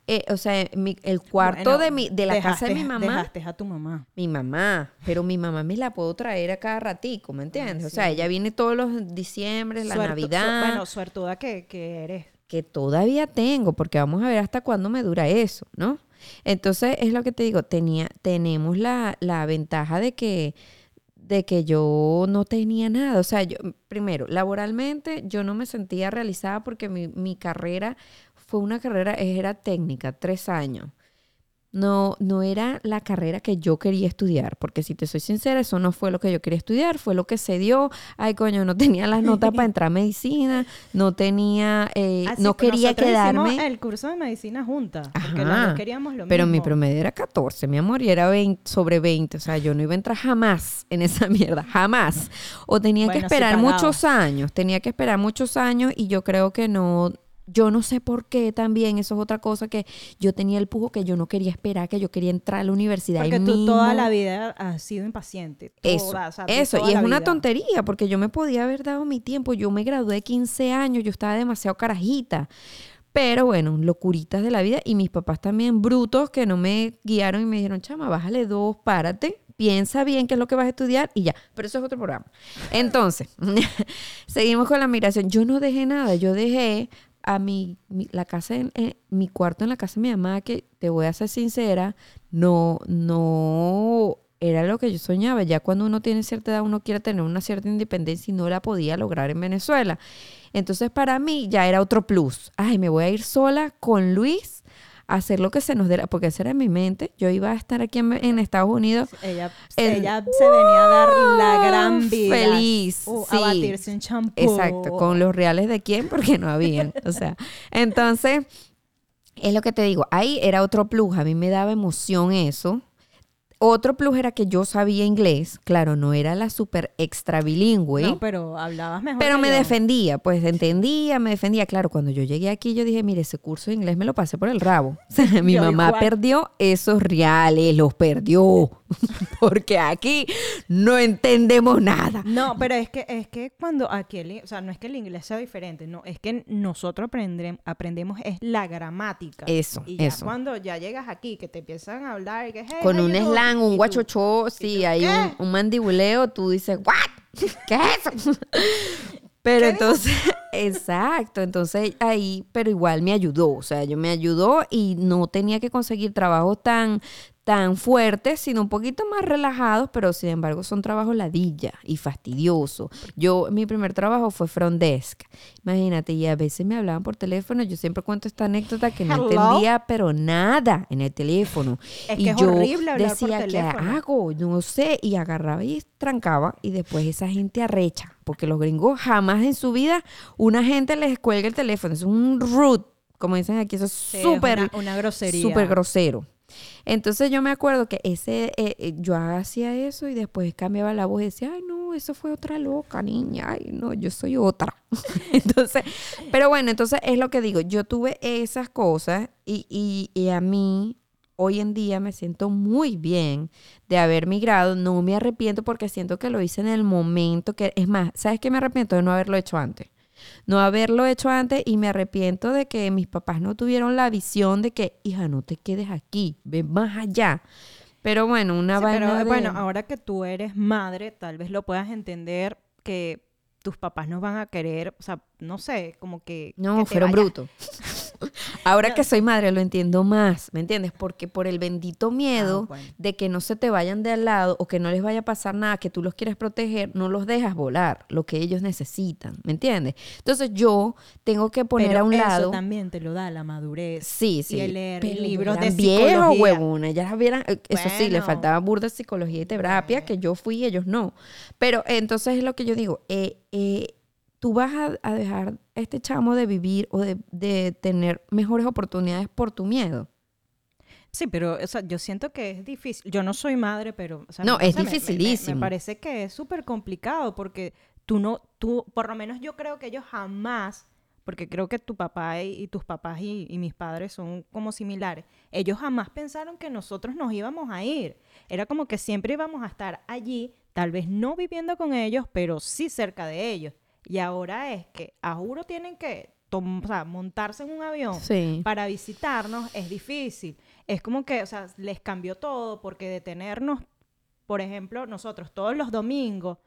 eh, o sea, mi- el cuarto Bueno, de, mi, de la casa de mi mamá. Dejaste a tu mamá. Mi mamá, pero mi mamá me la puedo traer a cada ratico, ¿me entiendes? O sea, ella viene todos los diciembre, la Suertu- su- Navidad, bueno, suertuda que, que eres. que todavía tengo, porque vamos a ver hasta cuándo me dura eso, ¿no? Entonces, es lo que te digo, tenía, tenemos la, la ventaja de que, de que yo no tenía nada. O sea, yo, primero, laboralmente yo no me sentía realizada porque mi, mi carrera fue una carrera, era técnica, tres años. No, no era la carrera que yo quería estudiar, porque si te soy sincera, eso no fue lo que yo quería estudiar, fue lo que se dio. Ay, coño, no tenía las notas para entrar a medicina, no tenía, eh, Así, no quería quedarme. el curso de medicina juntas, porque Ajá, las dos queríamos lo Pero mi mismo. promedio era 14, mi amor, y era 20, sobre 20. O sea, yo no iba a entrar jamás en esa *laughs* mierda, jamás. O tenía que Bueno, esperar muchos años, tenía que esperar muchos años y yo creo que no, yo no sé por qué también, eso es otra cosa que yo tenía el pujo que yo no quería esperar, que yo quería entrar a la universidad. Porque tú toda la vida has sido impaciente. Eso, toda, o sea, tú eso, y es una vida. tontería, porque yo me podía haber dado mi tiempo, yo me gradué de 15 años, yo estaba demasiado carajita, pero bueno, locuritas de la vida, y mis papás también brutos que no me guiaron y me dijeron, chama, bájale dos, párate, piensa bien qué es lo que vas a estudiar y ya, pero eso es otro programa. Entonces, *laughs* seguimos con la migración, yo no dejé nada, yo dejé a mi, mi- la casa en, en- mi cuarto en la casa de mi mamá que te voy a ser sincera no no era lo que yo soñaba. Ya cuando uno tiene cierta edad, uno quiere tener una cierta independencia y no la podía lograr en Venezuela. Entonces para mí ya era otro plus. Ay, me voy a ir sola con Luis hacer lo que se nos diera, porque esa era mi mente. Yo iba a estar aquí en, Estados Unidos. Ella, ella, se venía a dar la gran vida. Feliz. Uh, A batirse un champú. Exacto. ¿Con los reales de quién? Porque no habían. o sea, entonces, es lo que te digo. Ahí era otro plus. A mí me daba emoción eso. Otro plus era que yo sabía inglés. Claro, no era la súper extra bilingüe. No, pero hablabas mejor. Pero me defendía, pues entendía, me defendía. Claro, cuando yo llegué aquí, yo dije, mire, ese curso de inglés me lo pasé por el rabo. *laughs* mi mamá perdió esos reales, los perdió. *laughs* Porque aquí no entendemos nada. No, pero es que, es que cuando aquí, o sea, no es que el inglés sea diferente, no, es que nosotros aprendemos, aprendemos es la gramática. Eso, y ya eso. Cuando ya llegas aquí, que te empiezan a hablar, que, con un slang un guachocho, sí, hay un, mandibuleo, tú dices, ¿what? *laughs* ¿Qué es eso? *laughs* Pero entonces, exacto, entonces ahí, pero igual me ayudó, o sea, yo me ayudó y no tenía que conseguir trabajos tan, tan fuertes, sino un poquito más relajados, pero sin embargo son trabajos ladilla y fastidioso. Yo, mi primer trabajo fue front desk, imagínate, y a veces me hablaban por teléfono, yo siempre cuento esta anécdota que no entendía, pero nada en el teléfono. Es y que es yo horrible decía, por ¿qué hago? No sé, y agarraba y trancaba, y después esa gente arrecha, porque los gringos jamás en su vida una gente les cuelga el teléfono, es un rude, como dicen aquí, eso es súper, una, una grosería. súper grosero. Entonces yo me acuerdo que ese, eh, eh, yo hacía eso y después cambiaba la voz y decía, ay no, eso fue otra loca niña, ay no, yo soy otra. *laughs* entonces, pero bueno, entonces es lo que digo, yo tuve esas cosas y, y, y a mí hoy en día me siento muy bien de haber migrado, no me arrepiento porque siento que lo hice en el momento que, es más, ¿sabes qué me arrepiento de no haberlo hecho antes? No haberlo hecho antes y me arrepiento de que mis papás no tuvieron la visión de que, hija, no te quedes aquí, ve más allá. Pero bueno, una sí, vaina Bueno, ahora que tú eres madre, tal vez lo puedas entender que tus papás no van a querer, o sea, no sé, como que... No, fueron brutos. *laughs* Ahora que soy madre lo entiendo más, ¿me entiendes? Porque por el bendito miedo Ah, de que no se te vayan de al lado o que no les vaya a pasar nada, que tú los quieres proteger, no los dejas volar, lo que ellos necesitan, ¿me entiendes? Entonces yo tengo que poner Pero a un eso lado... también te lo da la madurez. Sí, sí. Y el leer pero libros de psicología. huevona. Ya vieran, eh, eso sí, le faltaba burda de psicología y terapia, que yo fui y ellos no. Pero entonces es lo que yo digo, eh, eh, tú vas a, a dejar a este chamo de vivir o de, de tener mejores oportunidades por tu miedo. Sí, pero o sea, yo siento que es difícil. Yo no soy madre, pero... o sea, No, me- es o sea, me- me- me- dificilísimo. Me, parece que es súper complicado porque tú no, tú, por lo menos yo creo que ellos jamás, porque creo que tu papá y, y tus papás y, y mis padres son como similares, ellos jamás pensaron que nosotros nos íbamos a ir. Era como que siempre íbamos a estar allí, tal vez no viviendo con ellos, pero sí cerca de ellos. Y ahora es que, a juro, tienen que tom- o sea, montarse en un avión Sí. para visitarnos es difícil. Es como que, o sea, les cambió todo porque detenernos, por ejemplo, nosotros todos los domingos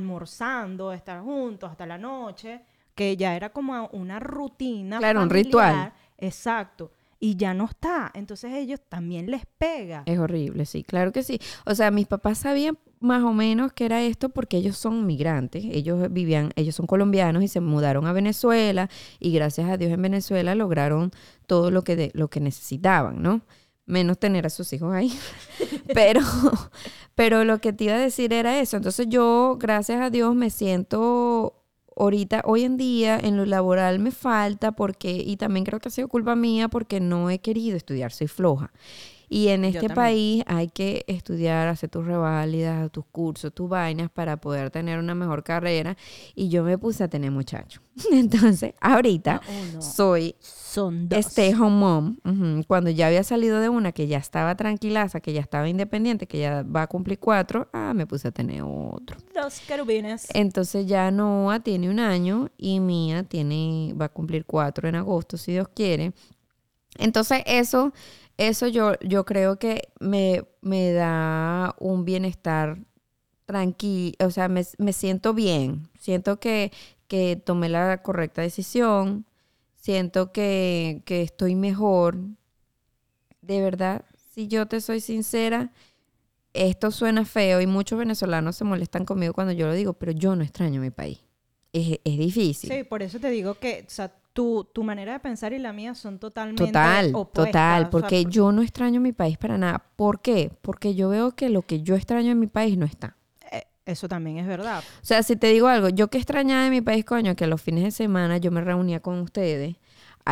almorzando, estar juntos hasta la noche, que ya era como una rutina. Claro, un ritual. Exacto. Y ya no está. Entonces ellos también les pega. Es horrible, sí, claro que sí. O sea, mis papás sabían más o menos que era esto porque ellos son migrantes, ellos vivían, ellos son colombianos y se mudaron a Venezuela y gracias a Dios en Venezuela lograron todo lo que de- lo que necesitaban, ¿no? Menos tener a sus hijos ahí. *laughs* pero pero lo que te iba a decir era eso. Entonces yo, gracias a Dios, me siento ahorita, hoy en día, en lo laboral me falta porque, y también creo que ha sido culpa mía porque no he querido estudiar, soy floja. Y en este país hay que estudiar, hacer tus reválidas, tus cursos, tus vainas para poder tener una mejor carrera. Y yo me puse a tener muchachos. *laughs* Entonces, ahorita No, soy Son dos. stay home mom. Cuando ya había salido de una que ya estaba tranquilaza, que ya estaba independiente, que ya va a cumplir cuatro, ah, me puse a tener otro. Dos querubines. Entonces ya Noah tiene un año y Mía tiene, va a cumplir cuatro en agosto, si Dios quiere. Entonces eso, eso yo, yo creo que me, me da un bienestar tranquilo, o sea, me, me siento bien, siento que, que tomé la correcta decisión, siento que, que estoy mejor. De verdad, si yo te soy sincera, esto suena feo y muchos venezolanos se molestan conmigo cuando yo lo digo, pero yo no extraño mi país. Es, es difícil. Sí, por eso te digo que, tu, tu manera de pensar y la mía son totalmente Total, opuestas. total, O sea, porque por- yo no extraño mi país para nada. ¿Por qué? Porque yo veo que lo que yo extraño en mi país no está. eh, eso también es verdad. O sea, si te digo algo, yo que extrañaba de mi país, coño, que los fines de semana yo me reunía con ustedes a-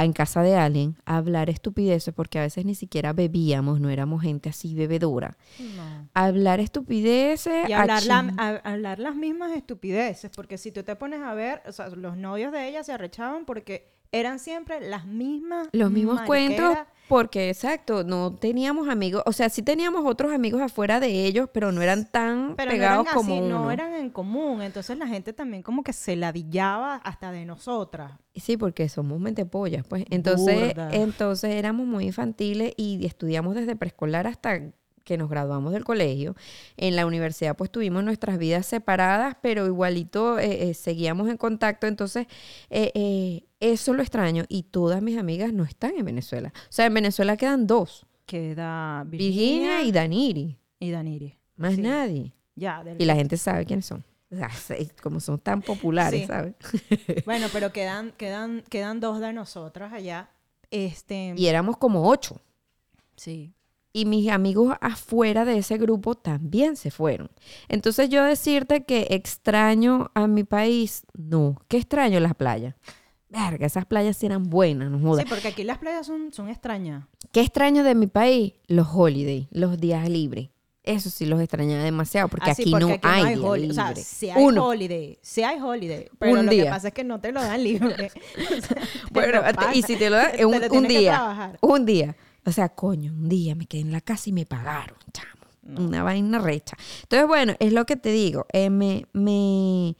en casa de alguien a hablar estupideces, porque a veces ni siquiera bebíamos, no éramos gente así bebedora. No. Hablar estupideces. Y hablar, la- a- hablar las mismas estupideces, porque si tú te pones a ver, o sea, los novios de ella se arrechaban porque eran siempre las mismas los mismos cuentos. Porque exacto, no teníamos amigos, o sea, sí teníamos otros amigos afuera de ellos, pero no eran tan pero no pegados eran como así, uno. no eran en común, entonces la gente también como que se ladillaba hasta de nosotras. Sí, porque somos mentepollas, pues. Entonces, Burda. entonces éramos muy infantiles y estudiamos desde preescolar hasta que nos graduamos del colegio. En la universidad, pues tuvimos nuestras vidas separadas, pero igualito eh, eh, seguíamos en contacto. Entonces, eh, eh, eso lo extraño. Y todas mis amigas no están en Venezuela. O sea, en Venezuela quedan dos: Queda Virginia, Virginia, y Daniri. y Daniri. Más Sí. nadie. Ya, del- Y la gente sabe quiénes son. *laughs* Como son tan populares, Sí. ¿sabes? *laughs* Bueno, pero quedan, quedan, quedan dos de nosotras allá. Este, Y éramos como ocho. sí. Y mis amigos afuera de ese grupo también se fueron. Entonces yo decirte que extraño a mi país, no. ¿Qué extraño las playas? Verga, esas playas eran buenas, no jodas. Sí, porque aquí las playas son, son extrañas. ¿Qué extraño de mi país? Los holidays, los días libres. Eso sí los extrañaba demasiado porque Ah, aquí, porque no, aquí hay, día holi- O sea, libre. sí hay Uno. holiday, sí hay holiday, pero Un lo que día. pasa es que no te lo dan libre. *laughs* Bueno, y si te lo dan, un, un que día. Un día. O sea, coño, un día me quedé en la casa y me pagaron, chamo. Una vaina recha. Entonces, bueno, es lo que te digo. eh, me, me,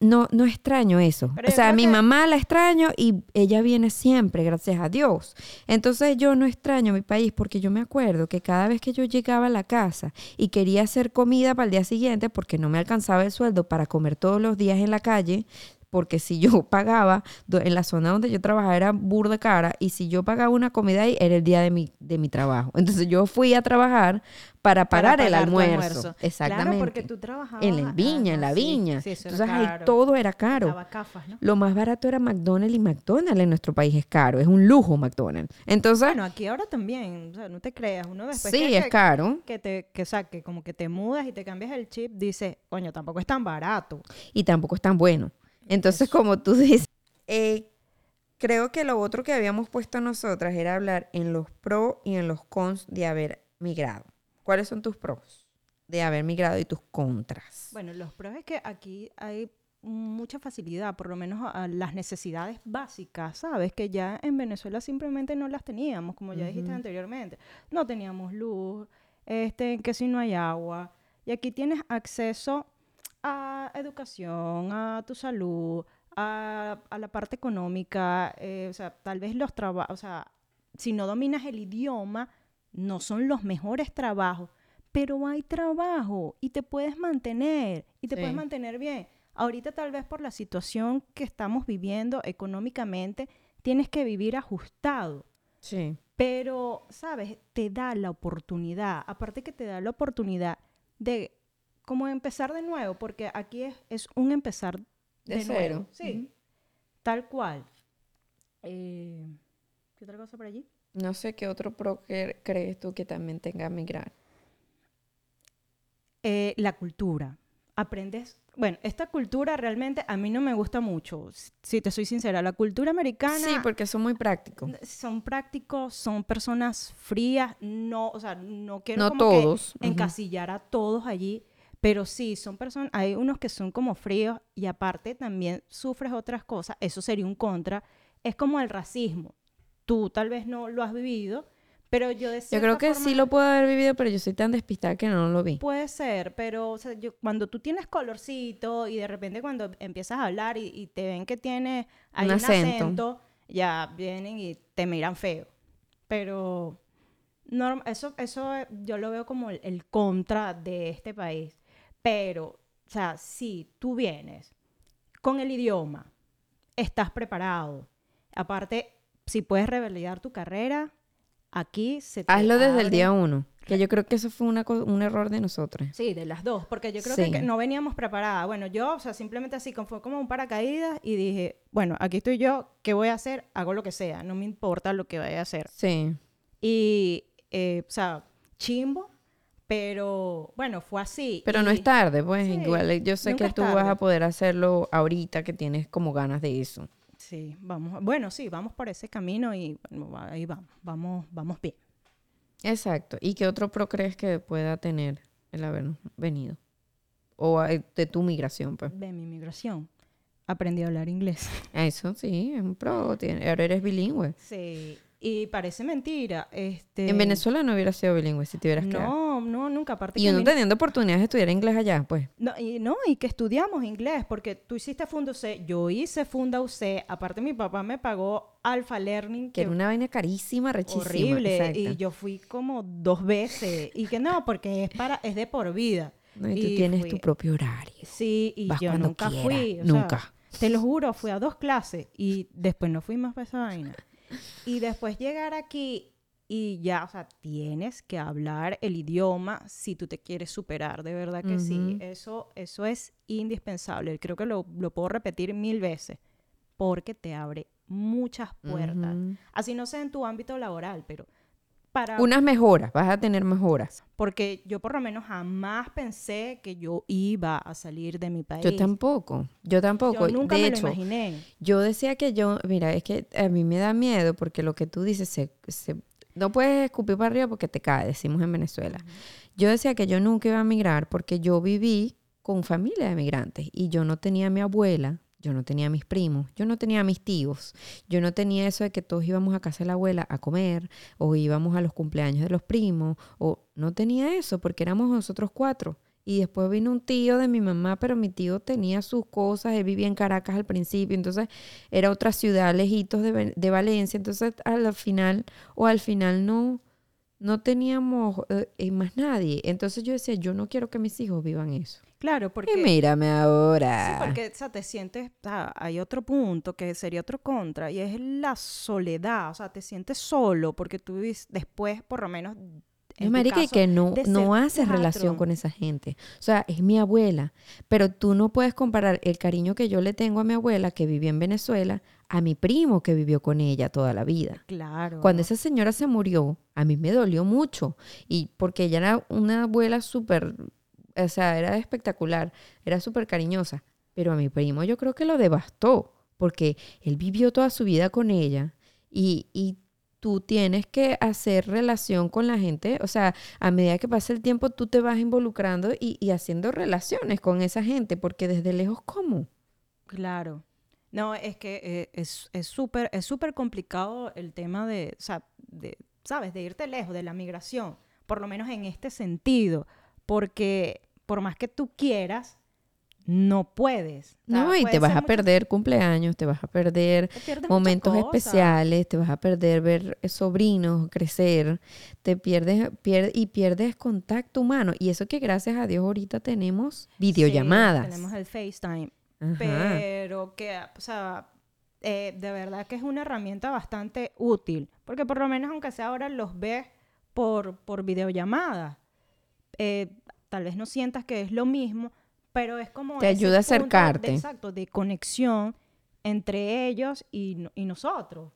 no, no extraño eso. Pero o sea, mi que- mamá la extraño y ella viene siempre, gracias a Dios. Entonces yo no extraño mi país porque yo me acuerdo que cada vez que yo llegaba a la casa y quería hacer comida para el día siguiente porque no me alcanzaba el sueldo para comer todos los días en la calle, porque si yo *laughs* pagaba, en la zona donde yo trabajaba era burda cara, y si yo pagaba una comida ahí, era el día de mi, de mi trabajo. Entonces yo fui a trabajar para Para pagar el tu almuerzo. Exactamente. Claro, porque tú trabajabas. En la viña, en la sí, viña. Sí, era Entonces ahí todo era caro. Estaba cafas, ¿no? Lo más barato era McDonald's y McDonald's en nuestro país es caro, es un lujo McDonald's. Entonces, Bueno, aquí ahora también, o sea, no te creas, uno después sí, que, es que- caro que te que, o sea, que como que te mudas y te cambias el chip, dice, coño, tampoco es tan barato. y tampoco es tan bueno. Entonces, como tú *laughs* dices, eh, creo que lo otro que habíamos puesto nosotras era hablar en los pros y en los cons de haber migrado. ¿Cuáles son tus pros de haber migrado y tus contras? Bueno, los pros es que aquí hay mucha facilidad, por lo menos a, las necesidades básicas, ¿sabes? Que ya en Venezuela simplemente no las teníamos, como ya dijiste anteriormente. No teníamos luz, este, que si no hay agua. Y aquí tienes acceso a educación, a tu salud, a, a la parte económica, eh, o sea, tal vez los trabajos, o sea, si no dominas el idioma, no son los mejores trabajos, pero hay trabajo y te puedes mantener y te Sí. puedes mantener bien. Ahorita tal vez por la situación que estamos viviendo económicamente, tienes que vivir ajustado. Sí. Pero, ¿sabes? Te da la oportunidad, aparte que te da la oportunidad de como empezar de nuevo, porque aquí es, es un empezar de, De nuevo. cero. Sí, tal cual. Eh, ¿Qué otra cosa por allí? No sé qué otro pro cre- crees tú que también tenga migrar. Eh, la cultura. Aprendes. Bueno, esta cultura realmente a mí no me gusta mucho, si te soy sincera. La cultura americana. Sí, porque son muy prácticos. son prácticos, son personas frías, no, o sea, no quiero No como que todos, ujú. encasillar a todos allí, pero sí, son personas, hay unos que son como fríos y aparte también sufres otras cosas, eso sería un contra, es como el racismo. Tú tal vez no lo has vivido, pero yo de Yo creo que forma- sí lo puedo haber vivido, pero yo soy tan despistada que no lo vi. Puede ser, pero o sea, yo- cuando tú tienes colorcito y de repente cuando empiezas a hablar y, y te ven que tienes ahí Un un, acento. acento. ya vienen y te miran feo. Pero norm- eso, eso yo lo veo como el, el contra de este país. Pero, o sea, si tú vienes con el idioma, estás preparado. Aparte, si puedes revalidar tu carrera, aquí se te Hazlo desde el día uno. Que yo creo que eso fue una un error de nosotros. Sí, de las dos, porque yo creo Sí. que, no veníamos preparadas. Bueno, yo, o sea, simplemente así, fue como un paracaídas y dije, bueno, aquí estoy yo, ¿qué voy a hacer? Hago lo que sea, no me importa lo que vaya a hacer. Sí. Y, eh, o sea, chimbo, pero bueno, fue así. Pero no es tarde, pues Sí, igual eh, yo sé que tú vas a poder hacerlo ahorita que tienes como ganas de eso. Sí, vamos, bueno, sí, vamos por ese camino y bueno, ahí vamos, vamos, vamos bien. Exacto. ¿Y qué otro pro crees que pueda tener el haber venido? O eh, de tu migración, pues. De mi migración, aprendí a hablar inglés. *laughs* Eso sí, es un pro. ahora eres bilingüe. Sí, y parece mentira, este... En Venezuela no hubieras sido bilingüe si te hubieras quedado. No, no, nunca, aparte Y que uno teniendo oportunidades de estudiar inglés allá, pues. No, y, no, y que estudiamos inglés, porque tú hiciste Funda UC, yo hice Funda UC, aparte mi papá me pagó Alpha Learning, Que era una vaina carísima, rechísima. horrible, exacto. y yo fui como dos veces, y que no, porque es para, es de por vida. No, y tú tienes fui- tu propio horario. Sí, y Vas yo nunca quieras, fui. o sea, nunca. te lo juro, fui a dos clases y después no fui más para esa vaina. Y después llegar aquí y ya, o sea, tienes que hablar el idioma si tú te quieres superar, de verdad que sí. Eso, eso es indispensable. Creo que lo, lo puedo repetir mil veces porque te abre muchas puertas. Así no sea en tu ámbito laboral, pero para Unas mejoras, vas a tener mejoras. porque yo por lo menos jamás pensé que yo iba a salir de mi país. Yo tampoco, yo tampoco. Yo nunca de me hecho, lo imaginé. yo decía que yo, mira, es que a mí me da miedo porque lo que tú dices, se, se- no puedes escupir para arriba porque te cae, decimos en Venezuela. Yo decía que yo nunca iba a migrar porque yo viví con familia de migrantes y yo no tenía a mi abuela, yo no tenía a mis primos, yo no tenía a mis tíos, yo no tenía eso de que todos íbamos a casa de la abuela a comer o íbamos a los cumpleaños de los primos o no tenía eso porque éramos nosotros cuatro. Y después vino un tío de mi mamá, pero mi tío tenía sus cosas, él vivía en Caracas al principio, entonces era otra ciudad lejitos de, de Valencia, entonces al final o al final no, no teníamos eh, eh, más nadie. Entonces yo decía, yo no quiero que mis hijos vivan eso. Claro, porque... Y mírame ahora. Sí, porque o sea, te sientes, o sea, hay otro punto que sería otro contra y es la soledad, o sea, te sientes solo porque tú después, por lo menos, en Es marica, y que no, no haces relación cuatro. con esa gente. O sea, es mi abuela. Pero tú no puedes comparar el cariño que yo le tengo a mi abuela que vivió en Venezuela a mi primo que vivió con ella toda la vida. Claro. Cuando esa señora se murió, a mí me dolió mucho. Y porque ella era una abuela súper, o sea, era espectacular, era súper cariñosa. Pero a mi primo yo creo que lo devastó, porque él vivió toda su vida con ella y, y tú tienes que hacer relación con la gente. O sea, a medida que pasa el tiempo, tú te vas involucrando y, y haciendo relaciones con esa gente, porque desde lejos, ¿cómo? Claro. No, es que eh, es súper es súper complicado el tema de, o sea, de, ¿sabes? De irte lejos de la migración, por lo menos en este sentido, porque por más que tú quieras, no puedes. O sea, No, y te vas a perder cumpleaños, te vas a perder momentos especiales, te vas a perder ver eh, sobrinos crecer, te pierdes pier- y pierdes contacto humano. Y eso que gracias a Dios ahorita tenemos Sí, videollamadas. tenemos el FaceTime. Ajá. pero que, o sea, eh, de verdad que es una herramienta bastante útil, porque por lo menos aunque sea ahora los ves por, por videollamada, eh, tal vez no sientas que es lo mismo, pero es como... Te ayuda a punto de- acercarte. exacto, de conexión entre ellos y, no- y nosotros.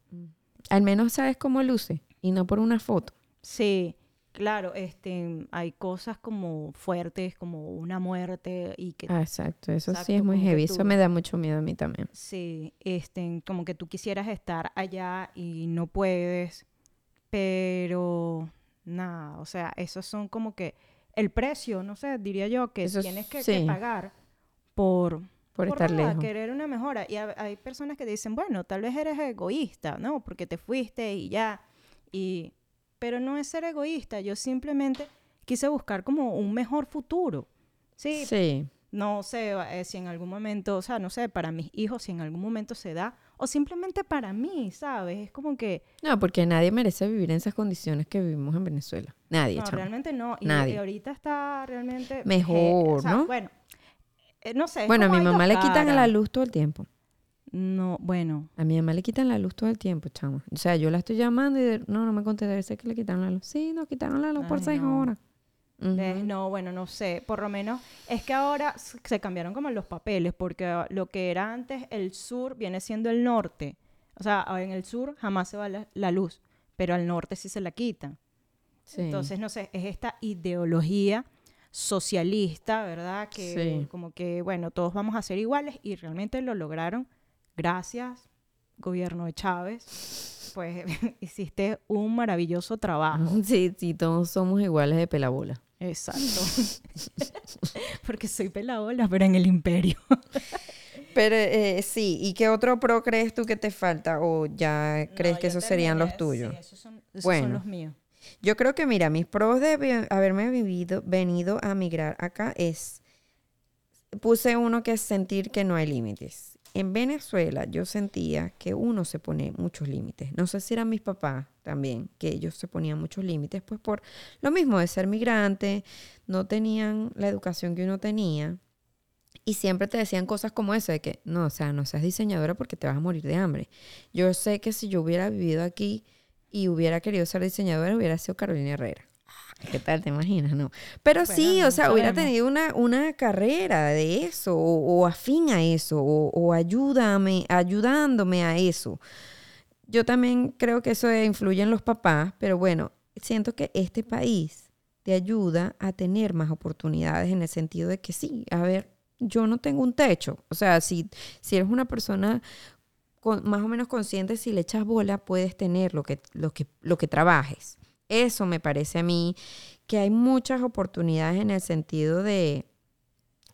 Al menos sabes cómo luce y no por una foto. Sí, claro, este, hay cosas como fuertes, como una muerte y que Ah, exacto, eso sí es muy heavy. tú- Eso me da mucho miedo a mí también. Sí, este, como que tú quisieras estar allá y no puedes, pero nada, o sea, esos son como que el precio, no sé, diría yo que Eso tienes que, pagar por, Por estar nada, lejos. querer una mejora. Y ha- hay personas que dicen, bueno, tal vez eres egoísta, ¿no? Porque te fuiste y ya. Y, pero no es ser egoísta, yo simplemente quise buscar como un mejor futuro. Sí, Sí. no sé eh, si en algún momento, o sea, no sé, para mis hijos, si en algún momento se da, o simplemente para mí, ¿sabes? Es como que, No, porque nadie merece vivir en esas condiciones que vivimos en Venezuela. Nadie, no, chamo. realmente no. Y, Nadie. ahorita está realmente... Mejor, o sea, ¿no? Bueno, eh, no sé. Bueno, a mi mamá le quitan a la luz todo el tiempo. No, bueno. A mi mamá le quitan la luz todo el tiempo, chama. O sea, yo la estoy llamando y de- no, no me contesta. Debe ser que le quitaron la luz. Sí, nos quitaron la luz por seis no. horas. No, bueno, no sé. Por lo menos es que ahora se cambiaron como los papeles, porque ah, lo que era antes el sur viene siendo el norte. O sea, ah, en el sur jamás se va la, la luz, pero al norte sí se la quitan. Sí. Entonces, no sé, es esta ideología socialista, ¿verdad? Que Sí. como que, bueno, todos vamos a ser iguales y realmente lo lograron. Gracias, gobierno de Chávez. Pues *laughs* hiciste un maravilloso trabajo. *laughs* Sí, sí, todos somos iguales de pelabola. Exacto. *laughs* *laughs* Porque soy pelabola, pero en el imperio. *laughs* Pero eh, sí, ¿y qué otro pro crees tú que te falta? ¿O ya crees que esos serían los tuyos? Sí, esos son, esos Bueno. son los míos. Yo creo que, mira, mis pros de haberme vivido, venido a migrar acá es, puse uno que es sentir que no hay límites. En Venezuela yo sentía que uno se pone muchos límites. No sé si eran mis papás también, que ellos se ponían muchos límites, pues por lo mismo de ser migrante, no tenían la educación que uno tenía. Y siempre te decían cosas como esa, de que no, o sea, no seas diseñadora porque te vas a morir de hambre. Yo sé que si yo hubiera vivido aquí y hubiera querido ser diseñadora, hubiera sido Carolina Herrera. ¿Qué tal? ¿Te imaginas? No. Pero Bueno, sí, o sea, hubiera tenido una, una carrera de eso, o, o afín a eso, o, o ayúdame, ayudándome a eso. Yo también creo que eso influye en los papás, pero bueno, siento que este país te ayuda a tener más oportunidades en el sentido de que sí, a ver, yo no tengo un techo. O sea, si, si eres una persona con- más o menos consciente, si le echas bola, puedes tener lo que, lo que, lo que trabajes. Eso me parece a mí que hay muchas oportunidades en el sentido de,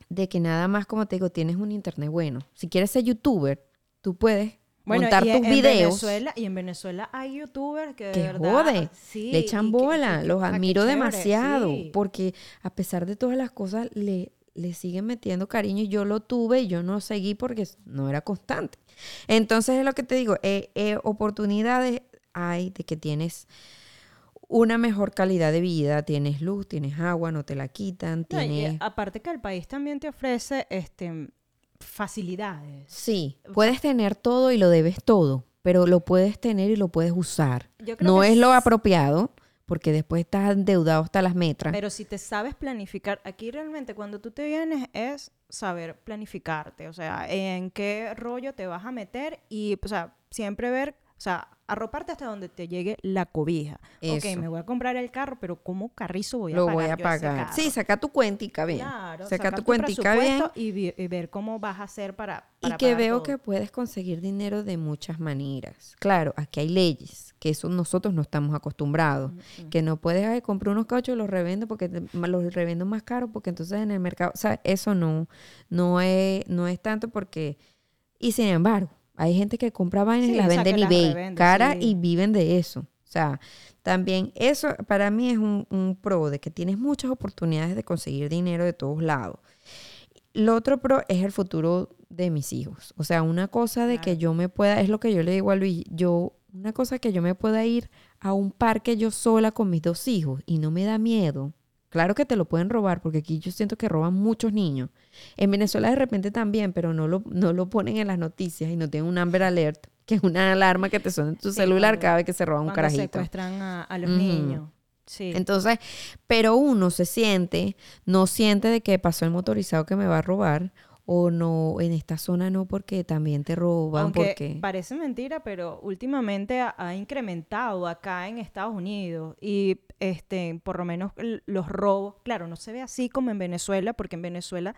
de que nada más, como te digo, tienes un internet bueno. Si quieres ser youtuber, tú puedes montar y tus en videos. Venezuela, y en Venezuela hay youtubers que de que verdad, jode, sí, le echan bola, que- los ah, admiro chévere, demasiado, sí. porque a pesar de todas las cosas le, le siguen metiendo cariño y yo lo tuve y yo no seguí porque no era constante. Entonces es lo que te digo, eh, eh, oportunidades hay de que tienes una mejor calidad de vida, tienes luz, tienes agua, no te la quitan, No, y, eh, aparte que el país también te ofrece este facilidades. Sí, puedes tener todo y lo debes todo, pero lo puedes tener y lo puedes usar. Yo creo No que es lo apropiado, porque después estás endeudado hasta las metras. Pero si te sabes planificar, aquí realmente cuando tú te vienes es saber planificarte, o sea, en qué rollo te vas a meter y, o sea, siempre ver, o sea, arroparte hasta donde te llegue la cobija. Ok, Eso. me voy a comprar el carro, pero ¿cómo carrizo voy a lo pagar voy a yo pagar. Sí, saca tu cuentica bien. Claro, saca sacar tu cuentica bien. y, y ver cómo vas a hacer para, Y para que pagar veo todo. que puedes conseguir dinero de muchas maneras. Claro, aquí hay leyes, que eso nosotros no estamos acostumbrados. Que no puedes ay, comprar unos cauchos y los revendo porque te- los revendo más caros porque entonces en el mercado, o sea, eso no, no es, no es tanto porque, y sin embargo, hay gente que compra vainas y las o sea, vende en eBay, revende, cara sí. y viven de eso. O sea, también eso para mí es un, un pro de que tienes muchas oportunidades de conseguir dinero de todos lados. Lo otro pro es el futuro de mis hijos. O sea, una cosa de que yo me pueda, es lo que yo le digo a Luis, yo, una cosa que yo me pueda ir a un parque yo sola con mis dos hijos y no me da miedo. Claro que te lo pueden robar, porque aquí yo siento que roban muchos niños. En Venezuela de repente también, pero no lo, no lo ponen en las noticias y no tienen un Amber Alert, que es una alarma que te suena en tu Sí, celular cuando- cada vez que se roba un carajito. secuestran a, a los niños. Sí. Entonces, pero uno se siente, no siente de que pasó el motorizado que me va a robar, o no, en esta zona no, porque también te roban, Aunque porque... parece mentira, pero últimamente ha, ha incrementado acá en Estados Unidos y este, por lo menos los robos, claro, no se ve así como en Venezuela, porque en Venezuela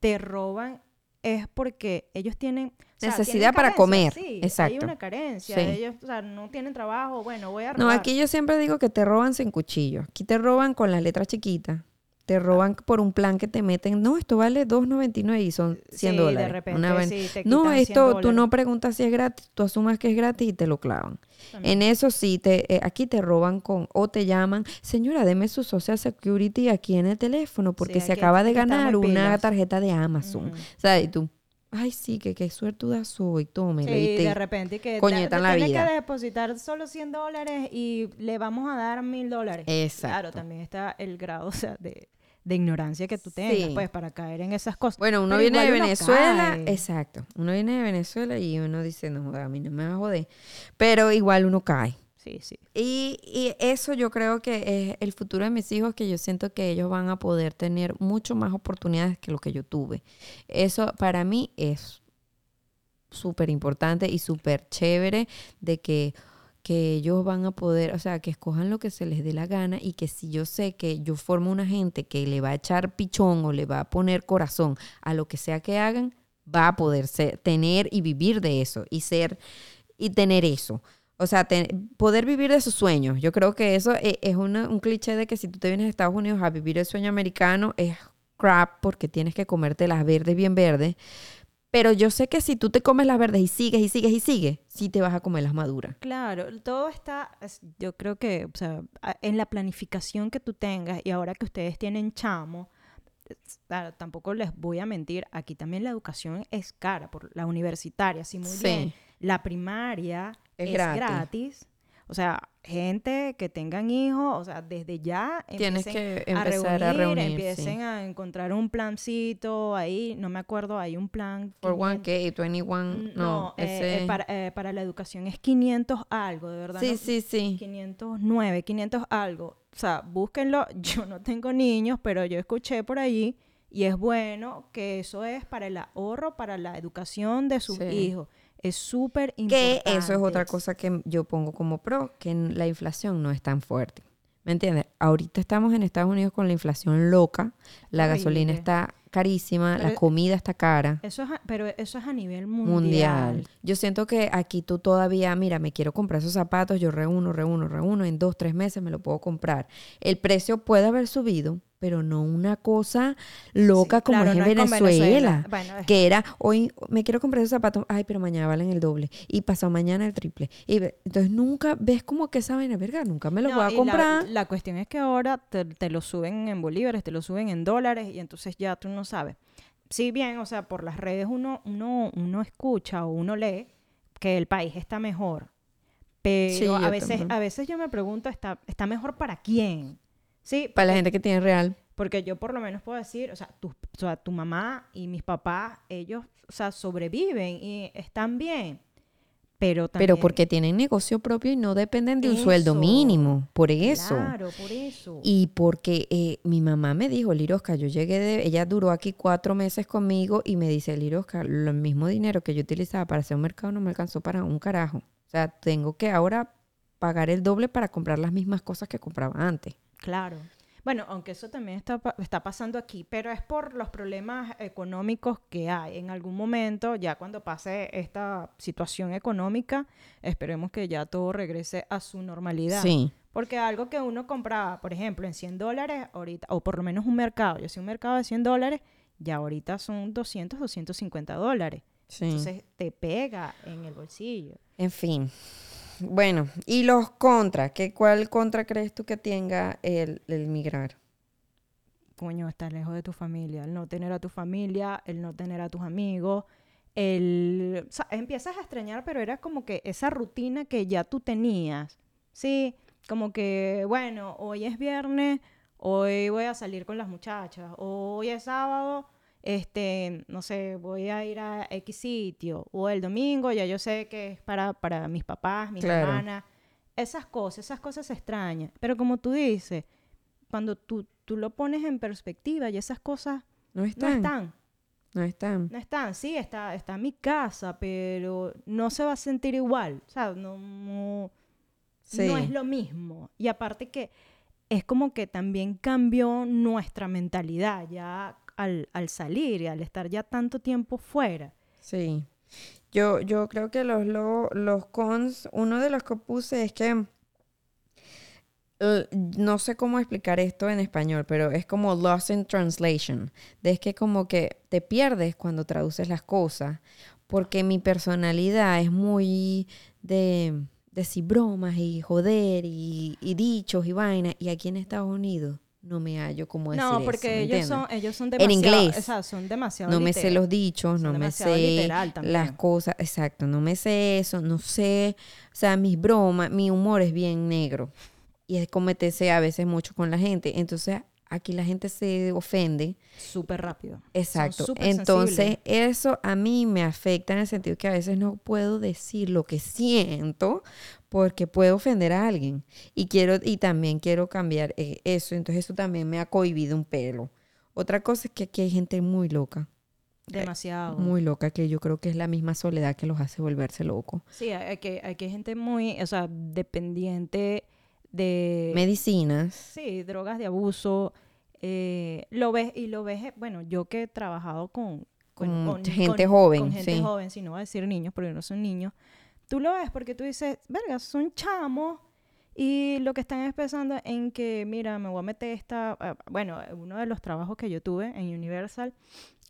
te roban es porque ellos tienen o sea, Necesidad tienen para comer, sí, Hay exacto. una carencia, Sí. ellos o sea, no tienen trabajo, bueno, voy a robar. No, aquí yo siempre digo que te roban sin cuchillo. Aquí te roban con las letras chiquitas. Te roban por un plan que te meten. No, esto vale 2.99 y son 100 Sí, dólares. de repente Una sí, te no, quitan 100 esto tú no preguntas si es gratis, tú asumas que es gratis y te lo clavan. También. En eso sí, te, eh, aquí te roban con, o te llaman, señora, deme su Social Security aquí en el teléfono porque Sí, se acaba de ganar una pilas. tarjeta de Amazon. Ujú. O sea, y tú, ay, sí, que qué suertuda soy, tómela. Sí, y te- de repente que coñetan la vida. que depositar solo 100 dólares y le vamos a dar mil dólares. Exacto. Claro, también está el grado *laughs* o sea, de, de ignorancia que tú tengas, Sí. pues, para caer en esas cosas. Bueno, uno Pero viene de Venezuela, cae. exacto. Uno viene de Venezuela y uno dice, no, a mí no me va a joder. Pero igual uno cae. Sí, sí. Y, y eso yo creo que es el futuro de mis hijos, que yo siento que ellos van a poder tener mucho más oportunidades que lo que yo tuve. Eso para mí es súper importante y súper chévere de que, que ellos van a poder, o sea, que escojan lo que se les dé la gana y que si yo sé que yo formo una gente que le va a echar pichón o le va a poner corazón a lo que sea que hagan, va a poder ser- tener y vivir de eso y ser y tener eso. O sea, poder vivir de sus sueños. Yo creo que eso e- es, un cliché de que si tú te vienes a Estados Unidos a vivir el sueño americano es crap porque tienes que comerte las verdes bien verdes. Pero yo sé que si tú te comes las verdes y sigues y sigues y sigues, sí te vas a comer las maduras. Claro, todo está, es- yo creo que, o sea, en la planificación que tú tengas y ahora que ustedes tienen chamo, claro, tampoco les voy a mentir, aquí también la educación es cara, por la universitaria, sí, muy Sí. bien. La primaria Es es, gratis. gratis. O sea, gente que tengan hijos, o sea, desde ya Tienes empiecen que empezar a reunir. empiecen a encontrar un plancito ahí, no me acuerdo, hay un plan. For 500 1K, 21, Mm, no, eh, ese... eh, para, eh, para la educación es 500 algo, de verdad. sí, no- sí, sí. 509, 500 algo. O sea, búsquenlo. *laughs* Yo no tengo niños, pero yo escuché por allí y es bueno que eso es para el ahorro, para la educación de sus Sí. hijos. Es súper Que importante. eso es otra cosa que yo pongo como pro, que la inflación no es tan fuerte. ¿Me entiendes? Ahorita estamos en Estados Unidos con la inflación loca, la gasolina está carísima, la comida está cara. Eso es, a- pero eso es a nivel mundial. Mundial. Yo siento que aquí tú todavía, mira, me quiero comprar esos zapatos, yo reúno, reúno, reúno, en dos, tres meses me lo puedo comprar. El precio puede haber subido, pero no una cosa loca Sí, como claro, es en no Venezuela. Bueno, es- Que era, hoy me quiero comprar esos zapatos, ay, pero mañana valen el doble. Y pasado mañana el triple. Y entonces nunca, ves como que esa vaina, verga, nunca me lo No, voy a la- comprar. La, cuestión es que ahora te, te lo suben en bolívares, te lo suben en dólares y entonces ya tú no sabes. Sí, bien, o sea, por las redes uno, uno, uno escucha o uno lee que el país está mejor. Pero Sí, a, veces, también. a veces yo me pregunto, ¿está, ¿está mejor para quién? Sí, Para la gente que tiene real. porque yo por lo menos puedo decir, o sea, tu, o sea, tu mamá y mis papás, ellos, o sea, sobreviven y están bien. Pero también... Pero porque tienen negocio propio y no dependen de un sueldo mínimo. Por eso. Claro, por eso. Y porque eh, mi mamá me dijo, Lirosca, yo llegué de, ella duró aquí cuatro meses conmigo y me dice, Lirosca, lo mismo dinero que yo utilizaba para hacer un mercado no me alcanzó para un carajo. O sea, tengo que ahora pagar el doble para comprar las mismas cosas que compraba antes. Claro. Bueno, aunque eso también está, está pasando aquí, pero es por los problemas económicos que hay. En algún momento, ya cuando pase esta situación económica, esperemos que ya todo regrese a su normalidad. Sí. Porque algo que uno compraba, por ejemplo, en 100 dólares, ahorita, o por lo menos un mercado, yo sé un mercado de 100 dólares, ya ahorita son 200, 250 dólares. Sí. Entonces te pega en el bolsillo. En fin. Bueno, y los contras, ¿qué, ¿cuál contra crees tú que tenga el, migrar? coño, estar lejos de tu familia, el no tener a tu familia, el no tener a tus amigos, el... Empiezas a extrañar, pero era como que esa rutina que ya tú tenías, ¿sí? Como que, bueno, hoy es viernes, hoy voy a salir con las muchachas, hoy es sábado, este, no sé, voy a ir a X sitio, o el domingo ya yo sé que es para, para mis papás, mis Claro. hermanas, esas cosas, esas cosas se extrañan, pero como tú dices, cuando tú, tú lo pones en perspectiva y esas cosas No no están. No están. no están, sí, está, está mi casa, pero no se va a sentir igual, o sea, no, no, Sí. no es lo mismo. Y aparte que es como que también cambió nuestra mentalidad ya al, al salir y al estar ya tanto tiempo fuera. Sí. Yo, yo creo que los, lo- los cons, uno de los que puse es que no sé cómo explicar esto en español, pero es como lost in translation. De es que como que te pierdes cuando traduces las cosas, porque mi personalidad es muy de decir bromas y joder y, y dichos y vainas, y aquí en Estados Unidos no me hallo como decir No, porque ¿me ellos son, ellos son En demasiado, inglés. o sea, son demasiado No me sé los dichos, no me sé las cosas, exacto, no me sé eso, no sé, o sea, mis bromas, mi humor es bien negro. Y es cometerse a veces mucho con la gente, entonces aquí la gente se ofende. Súper rápido. Exacto. súper Entonces, sensibles. eso a mí me afecta en el sentido que a veces no puedo decir lo que siento porque puedo ofender a alguien. Y quiero, y también quiero cambiar eh, eso. Entonces, eso también me ha cohibido un pelo. Otra cosa es que aquí hay gente muy loca. Demasiado. Muy loca, que yo creo que es la misma soledad que los hace volverse locos. Sí, hay que, hay que gente muy, o sea, dependiente de... Medicinas. Sí, drogas de abuso. eh, lo ves, y lo ves, eh, bueno, yo que he trabajado con... Con gente joven, Con gente sí. joven, si no voy a decir niños, porque no son niños. Tú lo ves porque tú dices, verga, son chamos. Y lo que están es pensando en que, mira, me voy a meter esta... ah, Bueno, uno de los trabajos que yo tuve en Universal,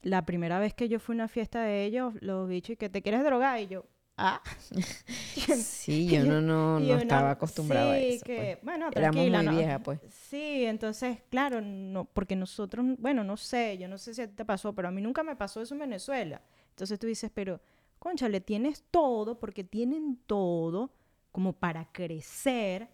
la primera vez que yo fui a una fiesta de ellos, los bichos, y que te quieres drogar, y yo, ah. *laughs* Sí, *laughs* yo no, no, estaba acostumbrada a sí, eso. que, pues. bueno, Éramos tranquila, muy ¿no? viejas, pues. Sí, entonces, claro, no, porque nosotros, bueno, no sé, yo no sé si a te pasó, pero a mí nunca me pasó eso en Venezuela. Entonces tú dices, pero, concha, le tienes todo, porque tienen todo como para crecer,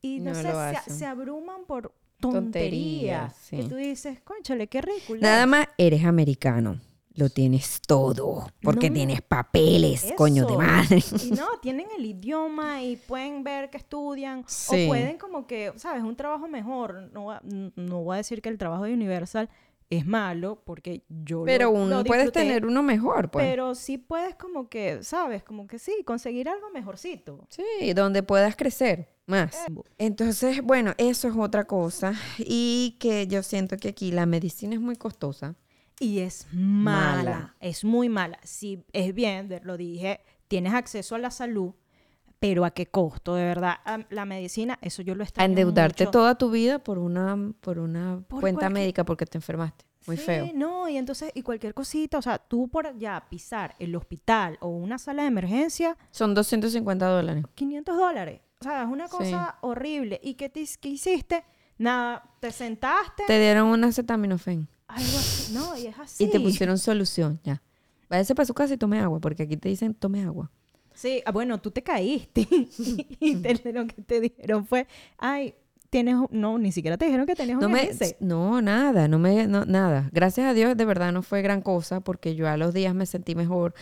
y no, No sé, se, abruman por Tonterías, tonterías. Que sí. tú dices, conchale, qué ridículo. Nada más eres americano. Lo tienes todo. Porque No, tienes papeles, coño de madre. Y no, tienen el idioma y pueden ver que estudian Sí. o pueden como que, ¿sabes? Un trabajo mejor. No, no voy a decir que el trabajo de Universal es malo porque yo lo- Pero lo uno puedes disfruté, tener uno mejor, pues. Pero sí puedes como que, ¿sabes? Como que sí, conseguir algo mejorcito. Sí, donde puedas crecer más. Eh, Entonces, bueno, eso es otra cosa. Y que yo siento que aquí la medicina es muy costosa. Y es mala, Mala. es muy mala. Si es bien, lo dije, tienes acceso a la salud, pero ¿a qué costo? De verdad, la medicina, eso yo lo A extraño endeudarte mucho. toda tu vida por una, por una Por cuenta cualquier- médica porque te enfermaste. Muy Sí, feo. no, y entonces, y cualquier cosita, o sea, tú por ya pisar el hospital o una sala de emergencia, Son 250 dólares. 500 dólares. O sea, es una Sí. cosa horrible. ¿Y qué, te, qué hiciste? Nada, te sentaste, Te dieron un acetaminofén. Algo así. No, y es así. Y te pusieron solución, ya. Váyase para su casa y tome agua, porque aquí te dicen tome agua. Sí, ah, bueno, tú te caíste *laughs* y te- lo que te dijeron fue, ay, tienes, no, ni siquiera te dijeron que tenías No un me, no, nada, no me, no, nada. Gracias a Dios, de verdad no fue gran cosa, porque yo a los días me sentí mejor.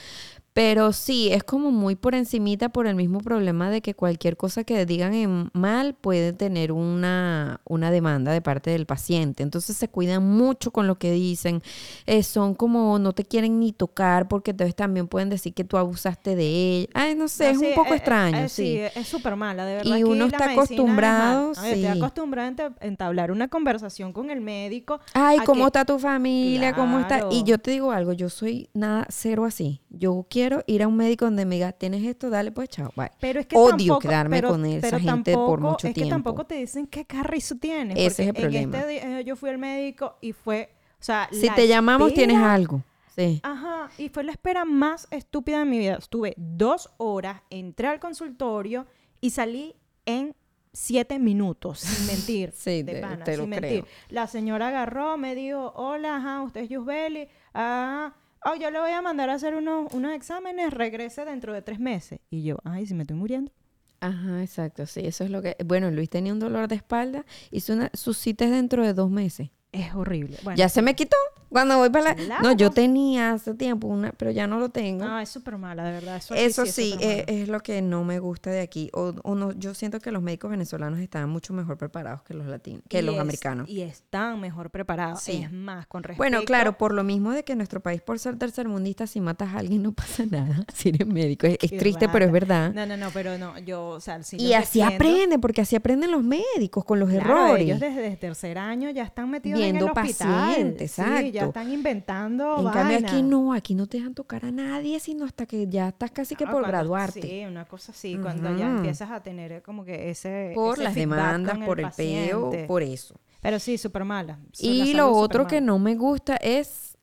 Pero sí, es como muy por encimita por el mismo problema de que cualquier cosa que digan en mal puede tener una, una demanda de parte del paciente. Entonces se cuidan mucho con lo que dicen. Eh, son como no te quieren ni tocar porque entonces también pueden decir que tú abusaste de ella. Ay, no sé, No, es sí, un poco eh, extraño, eh, sí. es súper mala, de verdad. Y uno está es acostumbrado, ver, Estoy sí. acostumbrada a enta- entablar una conversación con el médico. Ay, ¿cómo que- está tu familia? ¿Cómo está? Y yo te digo algo, yo soy nada cero así. Yo quiero ir a un médico donde me diga, tienes esto, dale pues chao, bye. Pero es que Odio tampoco, quedarme pero- con esa pero gente por tampoco- mucho es que tiempo. tampoco te dicen qué carrizo tienes. Ese es el porque en problema. este eh, yo fui al médico y fue, o sea, Si te llamamos, tienes espera- algo. Sí. Ajá, y fue la espera más estúpida de mi vida. Estuve dos horas, entré al consultorio y salí en siete minutos, sin *laughs* mentir. Sí, de te- pana, te lo sin mentir. creo. La señora agarró, me dijo, hola, ajá, usted es Yusbeli. Ah, oh, yo le voy a mandar a hacer unos, unos exámenes, regrese dentro de tres meses. Y yo, ay, si me estoy muriendo. Ajá, exacto, sí, eso es lo que... Bueno, Luis tenía un dolor de espalda, hizo una, sus citas dentro de dos meses. Es horrible. Bueno, ya se me quitó cuando voy para la... No, yo tenía hace tiempo una, pero ya no lo tengo. No, es súper mala, de verdad. Eso, es sí, supermala. eh, es lo que no me gusta de aquí. O, o no, yo siento que los médicos venezolanos estaban mucho mejor preparados que los latinos, que Y los es- americanos. Y están mejor preparados. Sí. Es más, con respecto... Bueno, claro, por lo mismo de que nuestro país, por ser tercermundista, si matas a alguien no pasa nada. *laughs* Si eres médico, es, es triste, pero es verdad. No, no, no, pero no, yo, o sea, sí y así aprenden, porque así aprenden los médicos con los Claro, errores. ellos desde tercer año ya están metidos Viendo en el hospital. pacientes, Sí, ya están inventando en cambio aquí no, aquí no te dejan tocar a nadie, sino hasta que ya estás casi que Ah, por cuando- graduarte. Sí, una cosa así, cuando ya empiezas a tener como que ese por ese las demandas, por el peo, paciente. por eso. Pero sí, súper mala. Y lo otro que no me gusta es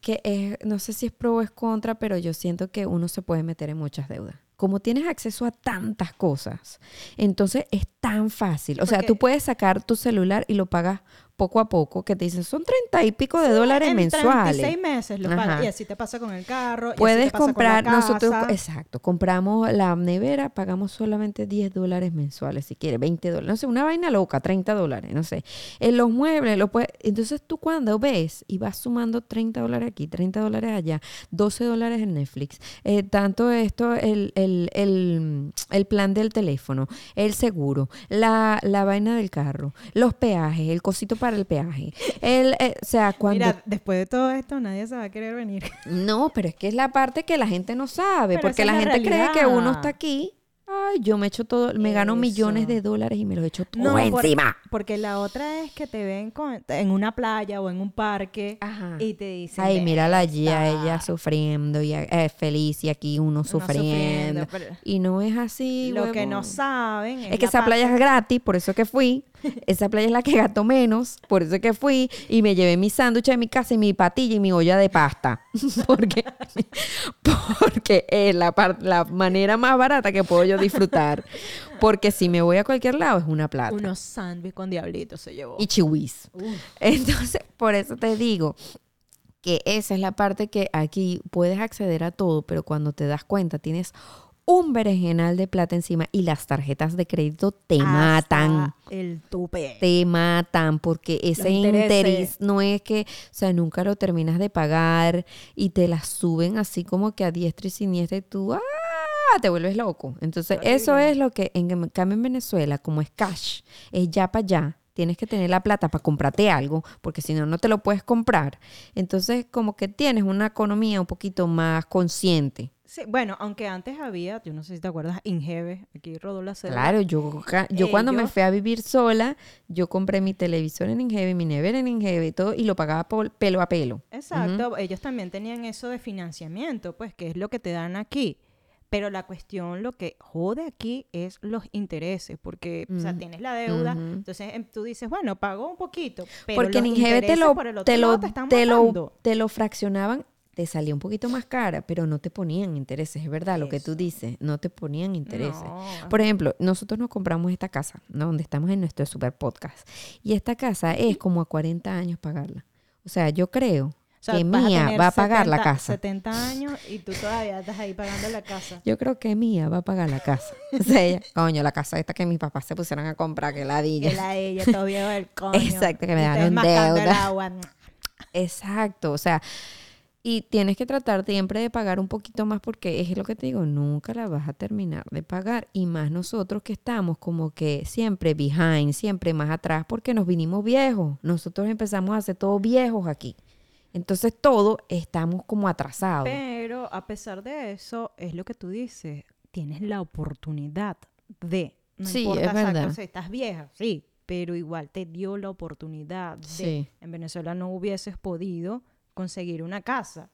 que es, no sé si es pro o es contra, pero yo siento que uno se puede meter en muchas deudas. Como tienes acceso a tantas cosas, entonces es tan fácil. O sea, Porque- tú puedes sacar tu celular y lo pagas poco a poco, que te dicen son treinta y pico de dólares en mensuales. 36 meses lo pagas. Y así te pasa con el carro. y así Puedes te pasa con la comprar, nosotros, exacto, compramos la nevera, pagamos solamente 10 dólares mensuales, si quieres, 20 dólares, no sé, una vaina loca, 30 dólares, no sé. En los muebles, lo puedes, entonces tú cuando ves y vas sumando 30 dólares aquí, 30 dólares allá, 12 dólares en Netflix, eh, tanto esto, el, el, el, el plan del teléfono, el seguro, la, la vaina del carro, los peajes, el cosito para el peaje, el, eh, o sea, cuando... Mira, después de todo esto, nadie se va a querer venir. No, pero es que es la parte que la gente no sabe, Pero porque la la gente cree que uno realidad. está aquí. Ay, yo me echo todo, me gano millones de dólares y me los echo todo por- encima. porque la otra es que te ven con- en una playa o en un parque Ajá. y te dicen. Ay, mírala allí a ella sufriendo y eh, feliz y aquí uno sufriendo. Y no es así. Lo que no saben es, Es que esa playa es gratis, por eso que fui. *laughs* Esa playa es la que gasto menos, por eso que fui. Y me llevé mi sándwich de mi casa y mi patilla y mi olla de pasta. *laughs* porque *laughs* porque es la, la manera más barata que puedo yo disfrutar. Porque si me voy a cualquier lado es una plata. Unos sándwiches con diablito se llevó. Y chihuis. Uf. Entonces, por eso te digo que esa es la parte que aquí puedes acceder a todo, pero cuando te das cuenta tienes un berenjenal de plata encima y las tarjetas de crédito te Hasta matan. El tope. Te matan porque ese interés no es que, o sea, nunca lo terminas de pagar y te las suben así como que a diestra y siniestra y tú, ¡ah! Te vuelves loco. Entonces, eso es lo que, en cambio en Venezuela, como es cash, es ya para allá. Tienes que tener la plata para comprarte algo, porque si no, no te lo puedes comprar. Entonces, como que tienes una economía un poquito más consciente. Sí, bueno, aunque antes había, yo no sé si te acuerdas, Ingeve, aquí rodó la cédula. Claro, yo, yo cuando me fui a vivir sola, yo compré mi televisor en Ingeve, mi nevera en Ingeve y todo, y lo pagaba por pelo a pelo. Exacto, ellos también tenían eso de financiamiento, pues que es lo que te dan aquí. Pero la cuestión, lo que jode aquí es los intereses, porque o sea, Ujú. tienes la deuda, entonces em, tú dices, bueno, pago un poquito, pero Porque en los Ingeve te lo, por el otro te lo, te están te lo, te lo fraccionaban, te salía un poquito más cara, pero no te ponían intereses, es verdad lo que tú dices, no te ponían intereses. No. Por ejemplo, nosotros nos compramos esta casa, ¿no? donde estamos en nuestro super podcast, y esta casa es como a 40 años pagarla. O sea, yo creo sea, que mía va a pagar la 70 casa. 70 años y tú todavía estás ahí pagando la casa. Yo creo que mía va a pagar la casa. *laughs* O sea, ella, coño, la casa esta que mis papás se pusieron a comprar, que la Que la ella todavía el coño. Exacto, que me el deuda. agua. Exacto, o sea, y tienes que tratar siempre de pagar un poquito más porque es lo que te digo, nunca la vas a terminar de pagar. Y más nosotros que estamos como que siempre behind, siempre más atrás porque nos vinimos viejos. Nosotros empezamos a hacer todo viejos aquí. Entonces todo estamos como atrasados. Pero a pesar de eso, es lo que tú dices, tienes la oportunidad de. No Sí, importa, es verdad. o sea, estás vieja, sí, pero igual te dio la oportunidad de. Sí. En Venezuela no hubieses podido conseguir una casa.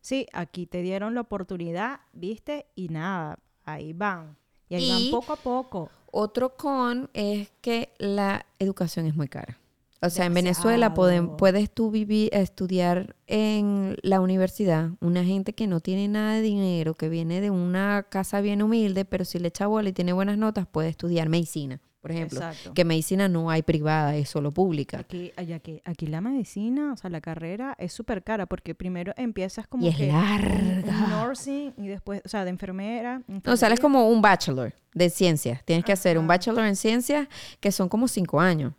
Sí, aquí te dieron la oportunidad, viste, y nada, ahí van. Y ahí Y- van poco a poco. Otro con es que la educación es muy cara. O sea, en Venezuela pueden- puedes tú vivir, estudiar en la universidad, una gente que no tiene nada de dinero, que viene de una casa bien humilde, pero si le echa bola y tiene buenas notas, puede estudiar medicina, por ejemplo. Exacto. Que medicina no hay privada, es solo pública. Aquí, aquí, aquí la medicina, o sea, la carrera es súper cara porque primero empiezas como Y es que larga. nursing y después, o sea, de enfermera. No, sales como un bachelor de ciencias. Tienes que hacer un bachelor en ciencias que son como cinco años.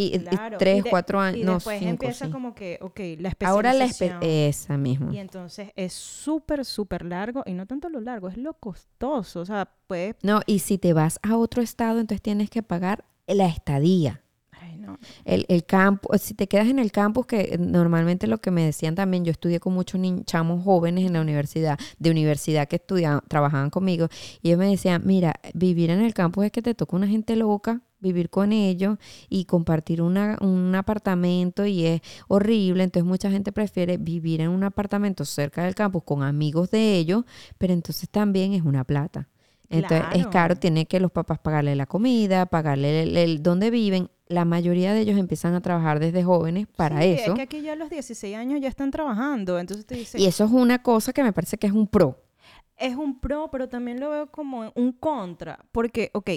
Y, tres, y de- cuatro años, Y no, después cinco, empieza sí. como que, ok, la Ahora la espe- especialización. esa misma. Y entonces es súper, súper largo. Y no tanto lo largo, es lo costoso. O sea, puede... No, y si te vas a otro estado, entonces tienes que pagar la estadía. Ay, no. El, el campo, si te quedas en el campus, que normalmente lo que me decían también, yo estudié con muchos chamos jóvenes en la universidad, de universidad que estudiaban, trabajaban conmigo, y ellos me decían, mira, vivir en el campus es que te toca una gente loca, vivir con ellos y compartir una, un apartamento y es horrible, entonces mucha gente prefiere vivir en un apartamento cerca del campus con amigos de ellos, pero entonces también es una plata. Entonces es caro, tiene que los papás pagarle la comida, pagarle el, el- dónde viven. La mayoría de ellos empiezan a trabajar desde jóvenes para Sí, eso. Es que aquí ya a los 16 años ya están trabajando. Entonces te dice, Y eso es una cosa que me parece que es un pro. Es un pro, pero también lo veo como un contra. Porque, ok,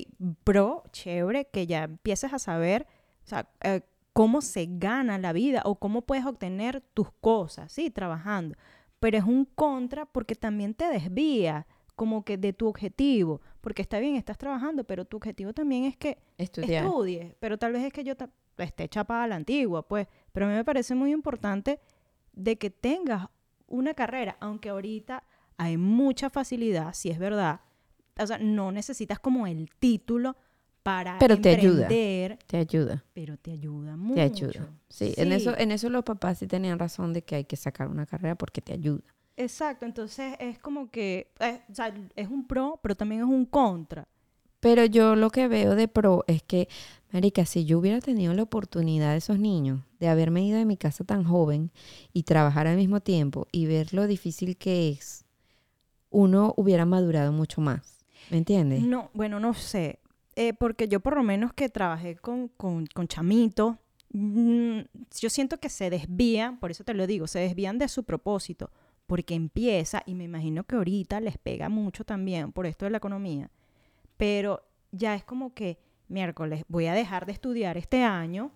pro, chévere, que ya empieces a saber, o sea, eh, cómo se gana la vida o cómo puedes obtener tus cosas, sí, trabajando. Pero es un contra porque también te desvía como que de tu objetivo, porque está bien, estás trabajando, pero tu objetivo también es que Estudiar. estudies, pero tal vez es que yo esté chapada a la antigua, pues, pero a mí me parece muy importante de que tengas una carrera, aunque ahorita hay mucha facilidad, si es verdad, o sea, no necesitas como el título para Pero te ayuda. Te ayuda. pero te ayuda mucho. Te ayuda. Sí, En, eso, en eso los papás sí tenían razón de que hay que sacar una carrera porque te ayuda. Exacto, entonces es como que, eh, o sea, es un pro, pero también es un contra. Pero yo lo que veo de pro es que, Marica, si yo hubiera tenido la oportunidad de esos niños de haberme ido de mi casa tan joven y trabajar al mismo tiempo y ver lo difícil que es, uno hubiera madurado mucho más. ¿Me entiendes? No, bueno, no sé. Eh, porque yo por lo menos que trabajé con, con, con chamitos, mm, yo siento que se desvían, por eso te lo digo, se desvían de su propósito, porque empieza, y me imagino que ahorita les pega mucho también por esto de la economía, pero ya es como que miércoles voy a dejar de estudiar este año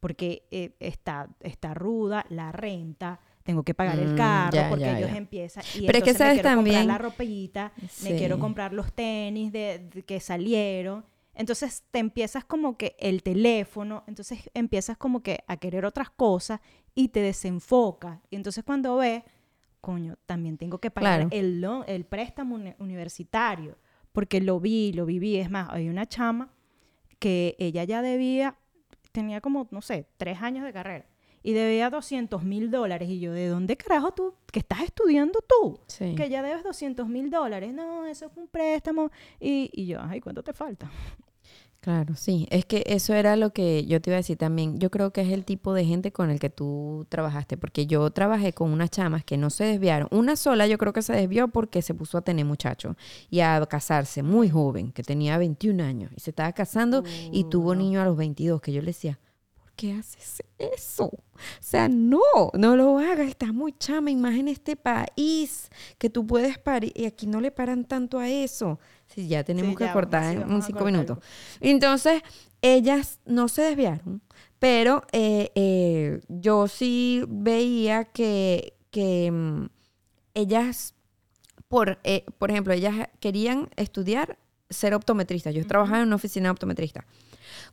porque eh, está, está ruda la renta, tengo que pagar el Mm, carro ya, porque ya, ellos ya. empiezan y Pero es que entonces me sabes quiero comprar la ropita, me quiero comprar los tenis de, de que salieron. Entonces te empiezas como que el teléfono, entonces empiezas como que a querer otras cosas y te desenfocas. Y entonces cuando ves, coño, también tengo que pagar Claro. el, lo- el préstamo uni- universitario, porque lo vi, lo viví. Es más, hay una chama que ella ya debía, tenía como, no sé, tres años de carrera y debía 200 mil dólares. Y yo, ¿de dónde carajo tú? ¿Qué estás estudiando tú? Sí. Que ya debes 200 mil dólares. No, eso es un préstamo. Y, y yo, ay, ¿cuánto te falta? Claro, sí. Es que eso era lo que yo te iba a decir también. Yo creo que es el tipo de gente con el que tú trabajaste, porque yo trabajé con unas chamas que no se desviaron. Una sola yo creo que se desvió porque se puso a tener muchachos y a casarse muy joven, que tenía 21 años y se estaba casando y tuvo niño a los 22, que yo le decía, ¿por qué haces eso? O sea, no, no lo hagas, estás muy chama, y más en este país que tú puedes parir y aquí no le paran tanto a eso. Sí, ya tenemos Sí, que ya, cortar sí, en, cinco minutos. Entonces, ellas no se desviaron, pero eh, eh, yo sí veía que, que mm, ellas, por, eh, por ejemplo, ellas querían estudiar ser optometristas. Yo trabajaba en una oficina de optometrista.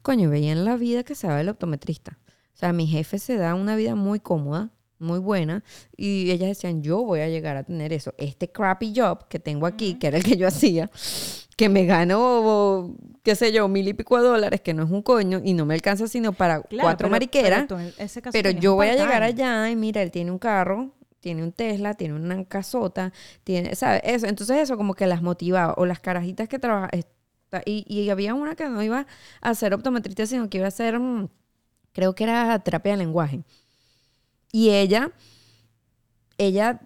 Coño, veían la vida que se da el optometrista. O sea, mi jefe se da una vida muy cómoda, muy buena, y ellas decían, yo voy a llegar a tener eso. Este crappy job que tengo aquí, que era el que yo hacía, que me gano, qué sé yo, mil y pico de dólares, que no es un coño, y no me alcanza sino para Claro, cuatro pero- mariqueras. pero yo voy a llegar allá y mira, él tiene un carro, tiene un Tesla, tiene una casota, tiene, ¿sabes? Eso. Entonces eso como que las motivaba. O las carajitas que trabajaban. Y, y había una que no iba a ser optometrista, sino que iba a ser, mm, creo que era terapia de lenguaje. Y ella, ella,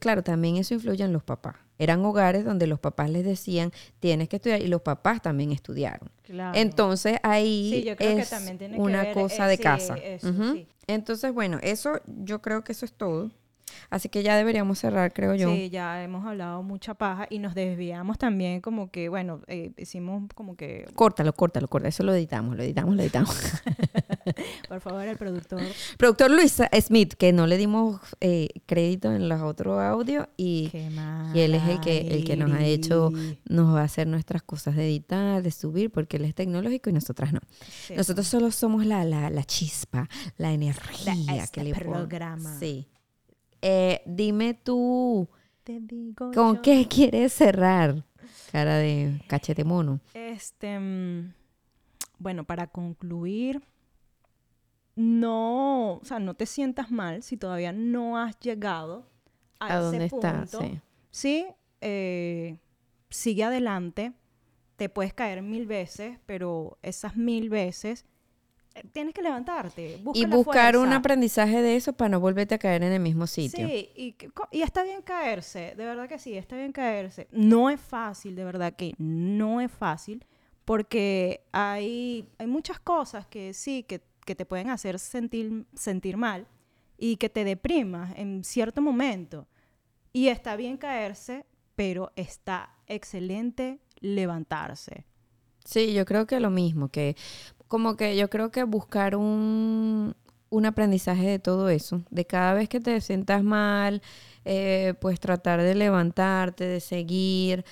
claro, también eso influye en los papás. Eran hogares donde los papás les decían, tienes que estudiar, y los papás también estudiaron. Claro. Entonces ahí Sí, yo creo que es también tiene que una ver, cosa eh, de sí, casa. eso, Ujú. sí. Entonces, bueno, eso yo creo que eso es todo. Así que ya deberíamos cerrar, creo yo. Sí, ya hemos hablado mucha paja y nos desviamos también como que, bueno, eh, hicimos como que, Córtalo, córtalo, córtalo. Eso lo editamos, lo editamos, lo editamos. *laughs* por favor, el productor. Productor Luis Smith, que no le dimos eh, crédito en los otros audios y, y él es el que, el que nos ha hecho, nos va a hacer nuestras cosas de editar, de subir, porque él es tecnológico y nosotras no. Sí. Nosotros solo somos la, la, la chispa, la energía este que le pon- programa. Sí. Eh, dime tú, Te digo ¿con yo. qué quieres cerrar? Cara de cachete mono. Este, mm, bueno, para concluir, no, o sea, no te sientas mal si todavía no has llegado a, ¿A ese dónde está? punto. Sí. Sí, eh, sigue adelante. Te puedes caer mil veces, pero esas mil veces tienes que levantarte. busca Y buscar un aprendizaje de eso para no volverte a caer en el mismo sitio. Sí, y, y está bien caerse, de verdad que sí, está bien caerse. No es fácil, de verdad que no es fácil, porque hay, hay muchas cosas que sí, que, que te pueden hacer sentir, sentir mal y que te deprimas en cierto momento. Y está bien caerse, pero está excelente levantarse. Sí, yo creo que lo mismo, que como que yo creo que buscar un, un aprendizaje de todo eso, de cada vez que te sientas mal, eh, pues tratar de levantarte, de seguir,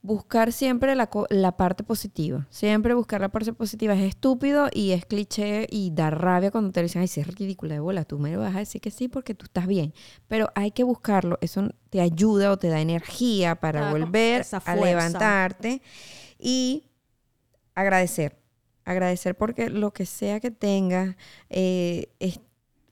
buscar siempre la, la parte positiva, siempre buscar la parte positiva. Es estúpido y es cliché y da rabia cuando te dicen, ay, si es ridícula de bola, tú me vas a decir que sí porque tú estás bien, pero hay que buscarlo, eso te ayuda o te da energía para volver a levantarte y agradecer. Agradecer porque lo que sea que tengas eh,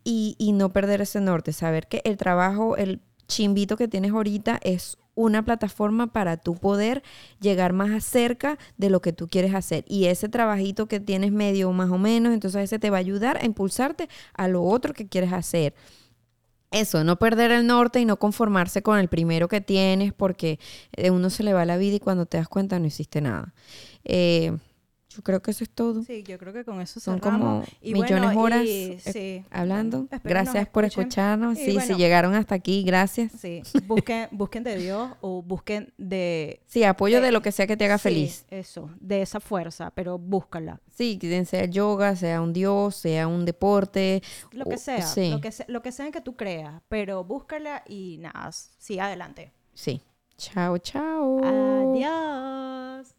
y, no perder ese norte. Saber que el trabajo, el chimbito que tienes ahorita es una plataforma para tú poder llegar más cerca de lo que tú quieres hacer. Y ese trabajito que tienes medio más o menos, entonces ese te va a ayudar a impulsarte a lo otro que quieres hacer. Eso, no perder el norte y no conformarse con el primero que tienes porque de uno se le va la vida y cuando te das cuenta no hiciste nada. Eh, yo creo que eso es todo. Sí, yo creo que con eso Son cerramos. como Y millones de bueno, horas y- eh, sí, hablando. espero gracias por escuchen. escucharnos. Y Sí, bueno, si llegaron hasta aquí, gracias. Sí, busquen, busquen de Dios o busquen de... *laughs* Sí, apoyo de lo que sea que te haga sí, feliz. Eso, de esa fuerza, pero búscala. Sí, sea yoga, sea un dios, sea un deporte. Lo que o- sea, sí. lo, que sea lo que sea que tú creas, pero búscala y nada, sí, adelante. Sí. Chao, chao. Adiós.